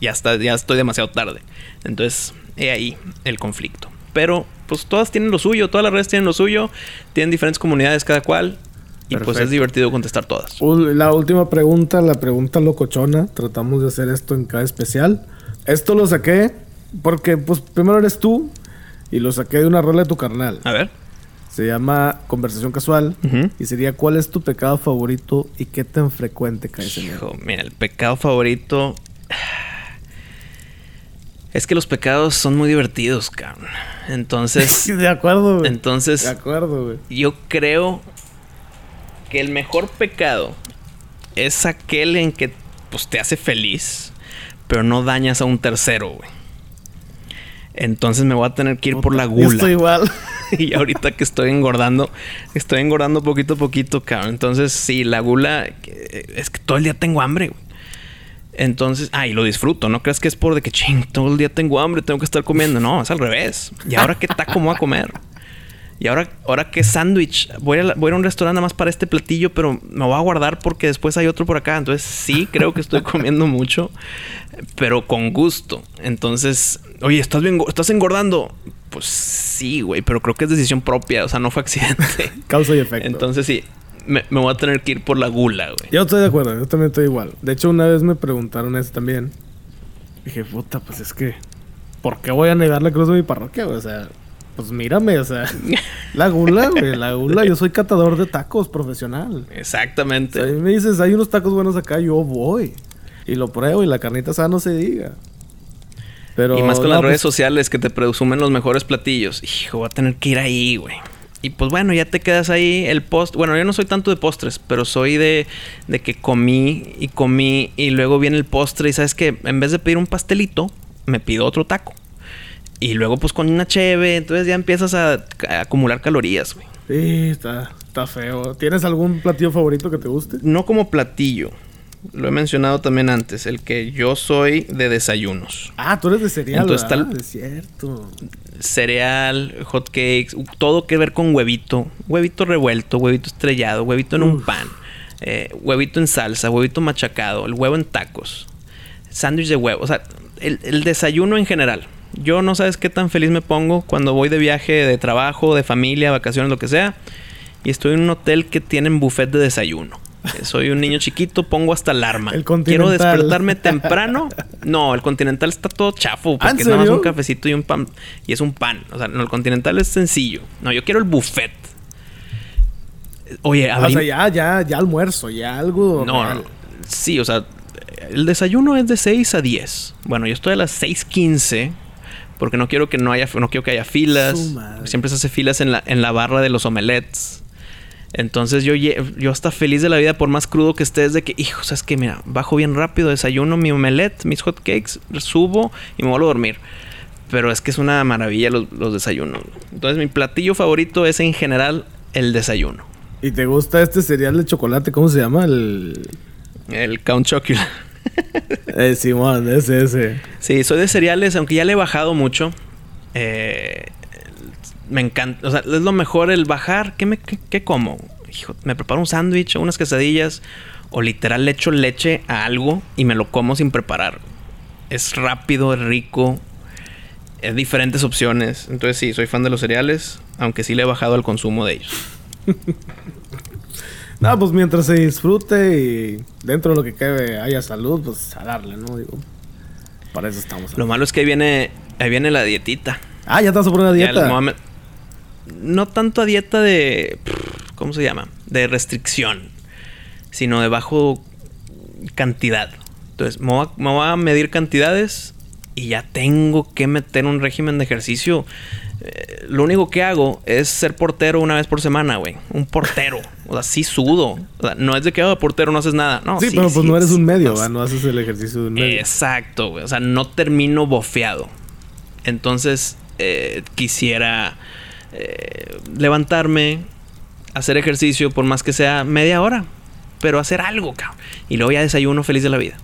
Ya, está, ya estoy demasiado tarde. Entonces, he ahí el conflicto. Pero, pues todas tienen lo suyo, todas las redes tienen lo suyo, tienen diferentes comunidades cada cual. Y pues es divertido contestar todas. La última pregunta, la pregunta locochona. Tratamos de hacer esto en cada especial. Esto lo saqué porque, pues, primero eres tú y lo saqué de una rola de tu carnal. A ver. Se llama Conversación Casual y sería ¿Cuál es tu pecado favorito y qué tan frecuente caes en él? Mira, el pecado favorito. Es que los pecados son muy divertidos, cabrón. Entonces, de acuerdo, güey. entonces, De acuerdo, güey. yo creo que el mejor pecado es aquel en que pues, te hace feliz, pero no dañas a un tercero, güey. Entonces me voy a tener que ir por la Yo gula. estoy igual. y ahorita que estoy engordando, estoy engordando poquito a poquito, cabrón. Entonces, sí, la gula, eh, es que todo el día tengo hambre, güey. Entonces, ah, y lo disfruto. No creas que es por de que ching, todo el día tengo hambre, tengo que estar comiendo. No, es al revés. ¿Y ahora qué taco me voy a comer? Y ahora, ahora qué sándwich. Voy a, la- voy a ir a un restaurante nada más para este platillo, pero me voy a guardar porque después hay otro por acá. Entonces, sí, creo que estoy comiendo mucho, pero con gusto. Entonces, oye, ¿estás, bien, ¿estás engordando? Pues sí, güey, pero creo que es decisión propia. O sea, no fue accidente. Causa y efecto. Entonces, sí, me, me voy a tener que ir por la gula, güey. Yo estoy de acuerdo, yo también estoy igual. De hecho, una vez me preguntaron eso también. Dije, puta, pues es que, ¿por qué voy a negar la cruz de mi parroquia? güey? O sea, pues mírame, o sea, la gula, güey, la gula. Yo soy catador de tacos profesional. O Exactamente. sea, a mí me dices, hay unos tacos buenos acá, yo voy. Y lo pruebo y la carnita asada no se diga. Pero, y más con no, las pues, redes sociales que te presumen los mejores platillos. Hijo, voy a tener que ir ahí, güey. Y pues bueno, ya te quedas ahí el post. Bueno, yo no soy tanto de postres, pero soy de, de que comí y comí y luego viene el postre y sabes que en vez de pedir un pastelito, me pido otro taco. Y luego pues con una cheve, entonces ya empiezas a, a acumular calorías, güey. Sí, está, está feo. ¿Tienes algún platillo favorito que te guste? No como platillo. Lo he mencionado también antes, el que yo soy de desayunos. Ah, tú eres de cereal, Entonces, tal- Es cierto. cereal, hot cakes, todo que ver con huevito, huevito revuelto, huevito estrellado, huevito en un pan, eh, huevito en salsa, huevito machacado, el huevo en tacos, sándwich de huevo, o sea, el, el desayuno en general. Yo no sabes qué tan feliz me pongo cuando voy de viaje de trabajo, de familia, vacaciones, lo que sea, y estoy en un hotel que tienen buffet de desayuno. Eh, Soy un niño chiquito, pongo hasta alarma. El Quiero despertarme temprano. No, el continental está todo chafo. ¿Ah, Porque nada más un cafecito y un pan. Y es un pan. O sea, no, el continental es sencillo. No, yo quiero el buffet. Oye, O abrí... sea, ya, ya, ya almuerzo, ya algo. no, real. Sí, o sea, el desayuno es de 6 a 10. Bueno, yo estoy a las 6.15 porque no quiero que no haya no quiero que haya filas. Siempre se hace filas en la, en la barra de los omelets. Entonces yo, yo hasta feliz de la vida por más crudo que estés de que, hijo, sabes que mira, bajo bien rápido, desayuno mi omelette, mis hot cakes, subo y me vuelvo a dormir. Pero es que es una maravilla los, los desayunos. Entonces mi platillo favorito es en general el desayuno. ¿Y te gusta este cereal de chocolate? ¿Cómo se llama? El. El Count Chocula. Eh, Simón, ese, ese. Sí, soy de cereales, aunque ya le he bajado mucho. Eh, me encanta, o sea, es lo mejor el bajar. ¿Qué, me, qué, qué como? Hijo, me preparo un sándwich unas quesadillas o literal le echo leche a algo y me lo como sin preparar. Es rápido, es rico, es diferentes opciones. Entonces sí, soy fan de los cereales, aunque sí le he bajado al consumo de ellos. No, pues mientras se disfrute y dentro de lo que cabe haya salud, pues a darle, ¿no? Digo, para eso estamos. Lo malo es que ahí viene, ahí viene la dietita. Ah, ya te vas a poner les dieta. No tanto a dieta de. ¿Cómo se llama? De restricción. Sino de bajo cantidad. Entonces, me voy, a, me voy a medir cantidades y ya tengo que meter un régimen de ejercicio. Eh, lo único que hago es ser portero una vez por semana, güey. Un portero. O sea, sí sudo. O sea, no es de que, oh, portero no haces nada. No, sí, pero pues no eres un medio, No. No haces el ejercicio de un medio. Exacto, güey. O sea, no termino bofeado. Entonces, eh, quisiera eh, levantarme, hacer ejercicio por más que sea media hora, pero hacer algo, cabrón. Y luego ya desayuno feliz de la vida.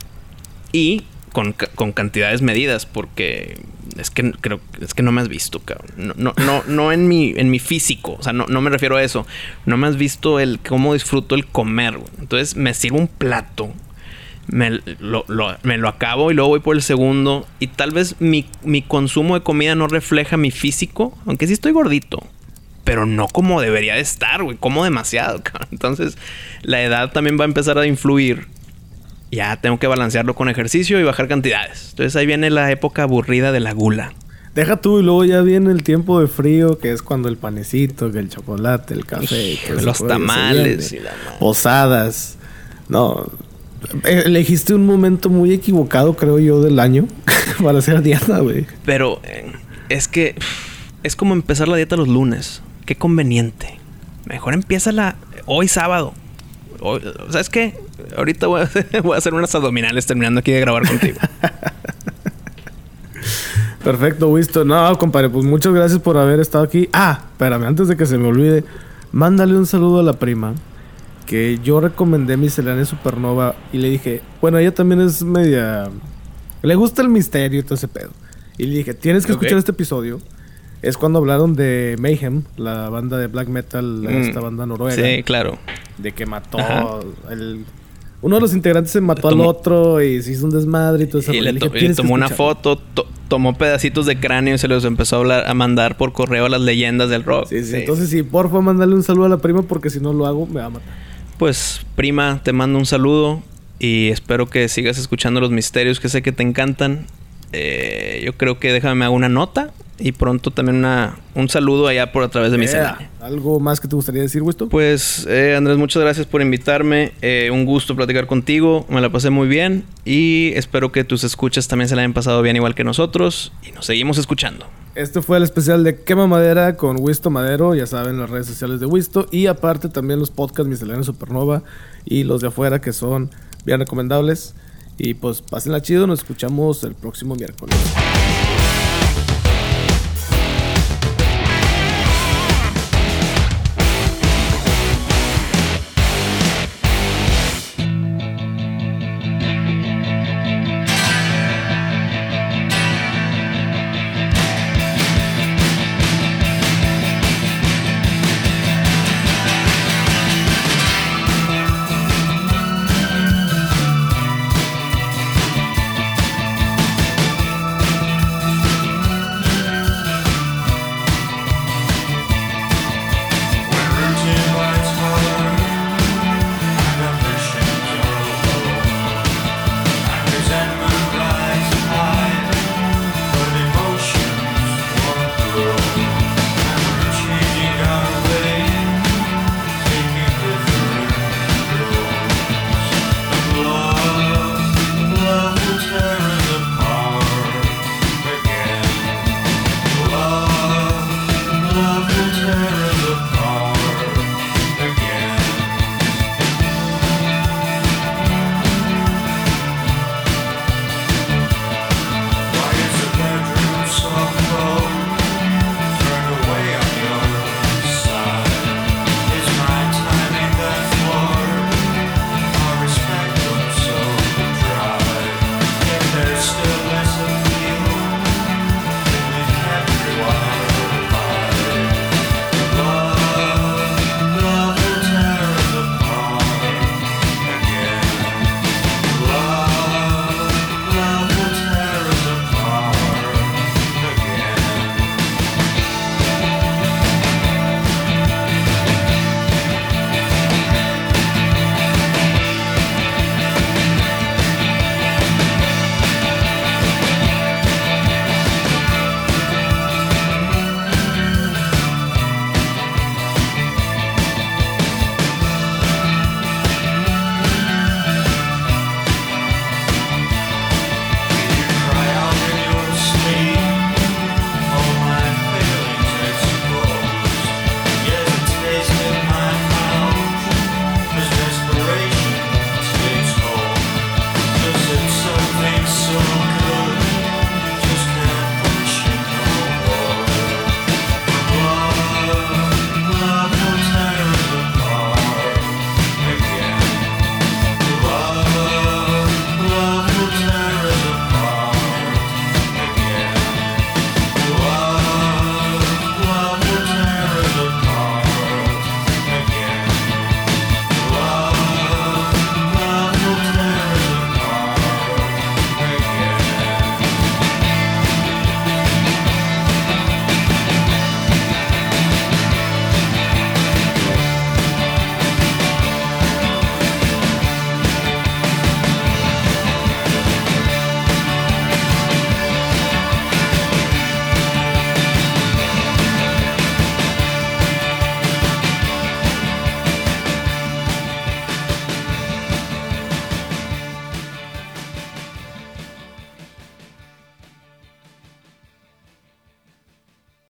Y con, con cantidades medidas, porque es que creo es que no me has visto, cabrón. No, no, no, no en mi, en mi físico. O sea, no, no me refiero a eso. No me has visto el cómo disfruto el comer. Entonces me sirvo un plato. Me lo, lo- me lo acabo y luego voy por el segundo. Y tal vez mi, mi consumo de comida no refleja mi físico. Aunque sí estoy gordito. Pero no como debería de estar, güey. Como demasiado, cabrón. Entonces, la edad también va a empezar a influir. Ya tengo que balancearlo con ejercicio y bajar cantidades. Entonces ahí viene la época aburrida de la gula. Deja tú y luego ya viene el tiempo de frío, que es cuando el panecito, que el chocolate, el café, que los tamales y la posadas. No, elegiste un momento muy equivocado, creo yo, del año para hacer dieta, güey. Pero eh, es que es como empezar la dieta los lunes. Qué conveniente. Mejor empieza la hoy sábado. Hoy- ¿Sabes qué? Ahorita voy a, hacer, voy a hacer unas abdominales terminando aquí de grabar contigo. Perfecto, Wisto. No, compadre, pues muchas gracias por haber estado aquí. Ah, espérame, antes de que se me olvide, mándale un saludo a la prima. Que yo recomendé miscelánea supernova y le dije, bueno, ella también es media. Le gusta el misterio y todo ese pedo. Y le dije, tienes que escuchar este episodio. Es cuando hablaron de Mayhem, la banda de black metal, esta Mm. banda noruega. Sí, claro. De que mató el. Uno de los integrantes se mató al otro y se hizo un desmadre y todo eso. Y le, to- y tomó una foto, to- tomó pedacitos de cráneo y se los empezó a, hablar, a mandar por correo a las leyendas del rock. Sí, sí, Entonces, sí, porfa, mándale un saludo a la prima porque si no lo hago, me va a matar. Pues, prima, te mando un saludo y espero que sigas escuchando los misterios que sé que te encantan. Eh, yo creo que déjame me hago una nota y pronto también una, un saludo allá por a través de mi Yeah. ¿Algo más que te gustaría decir, Wisto? Pues, eh, Andrés, muchas gracias por invitarme. Eh, un gusto platicar contigo. Me la pasé muy bien y espero que tus escuchas también se la hayan pasado bien igual que nosotros y nos seguimos escuchando. Este fue el especial de Quema Madera con Wisto Madero, ya saben, las redes sociales de Wisto. Y aparte también los podcasts Miscelánea Supernova y los de afuera que son bien recomendables. Y pues pásenla chido, nos escuchamos el próximo miércoles.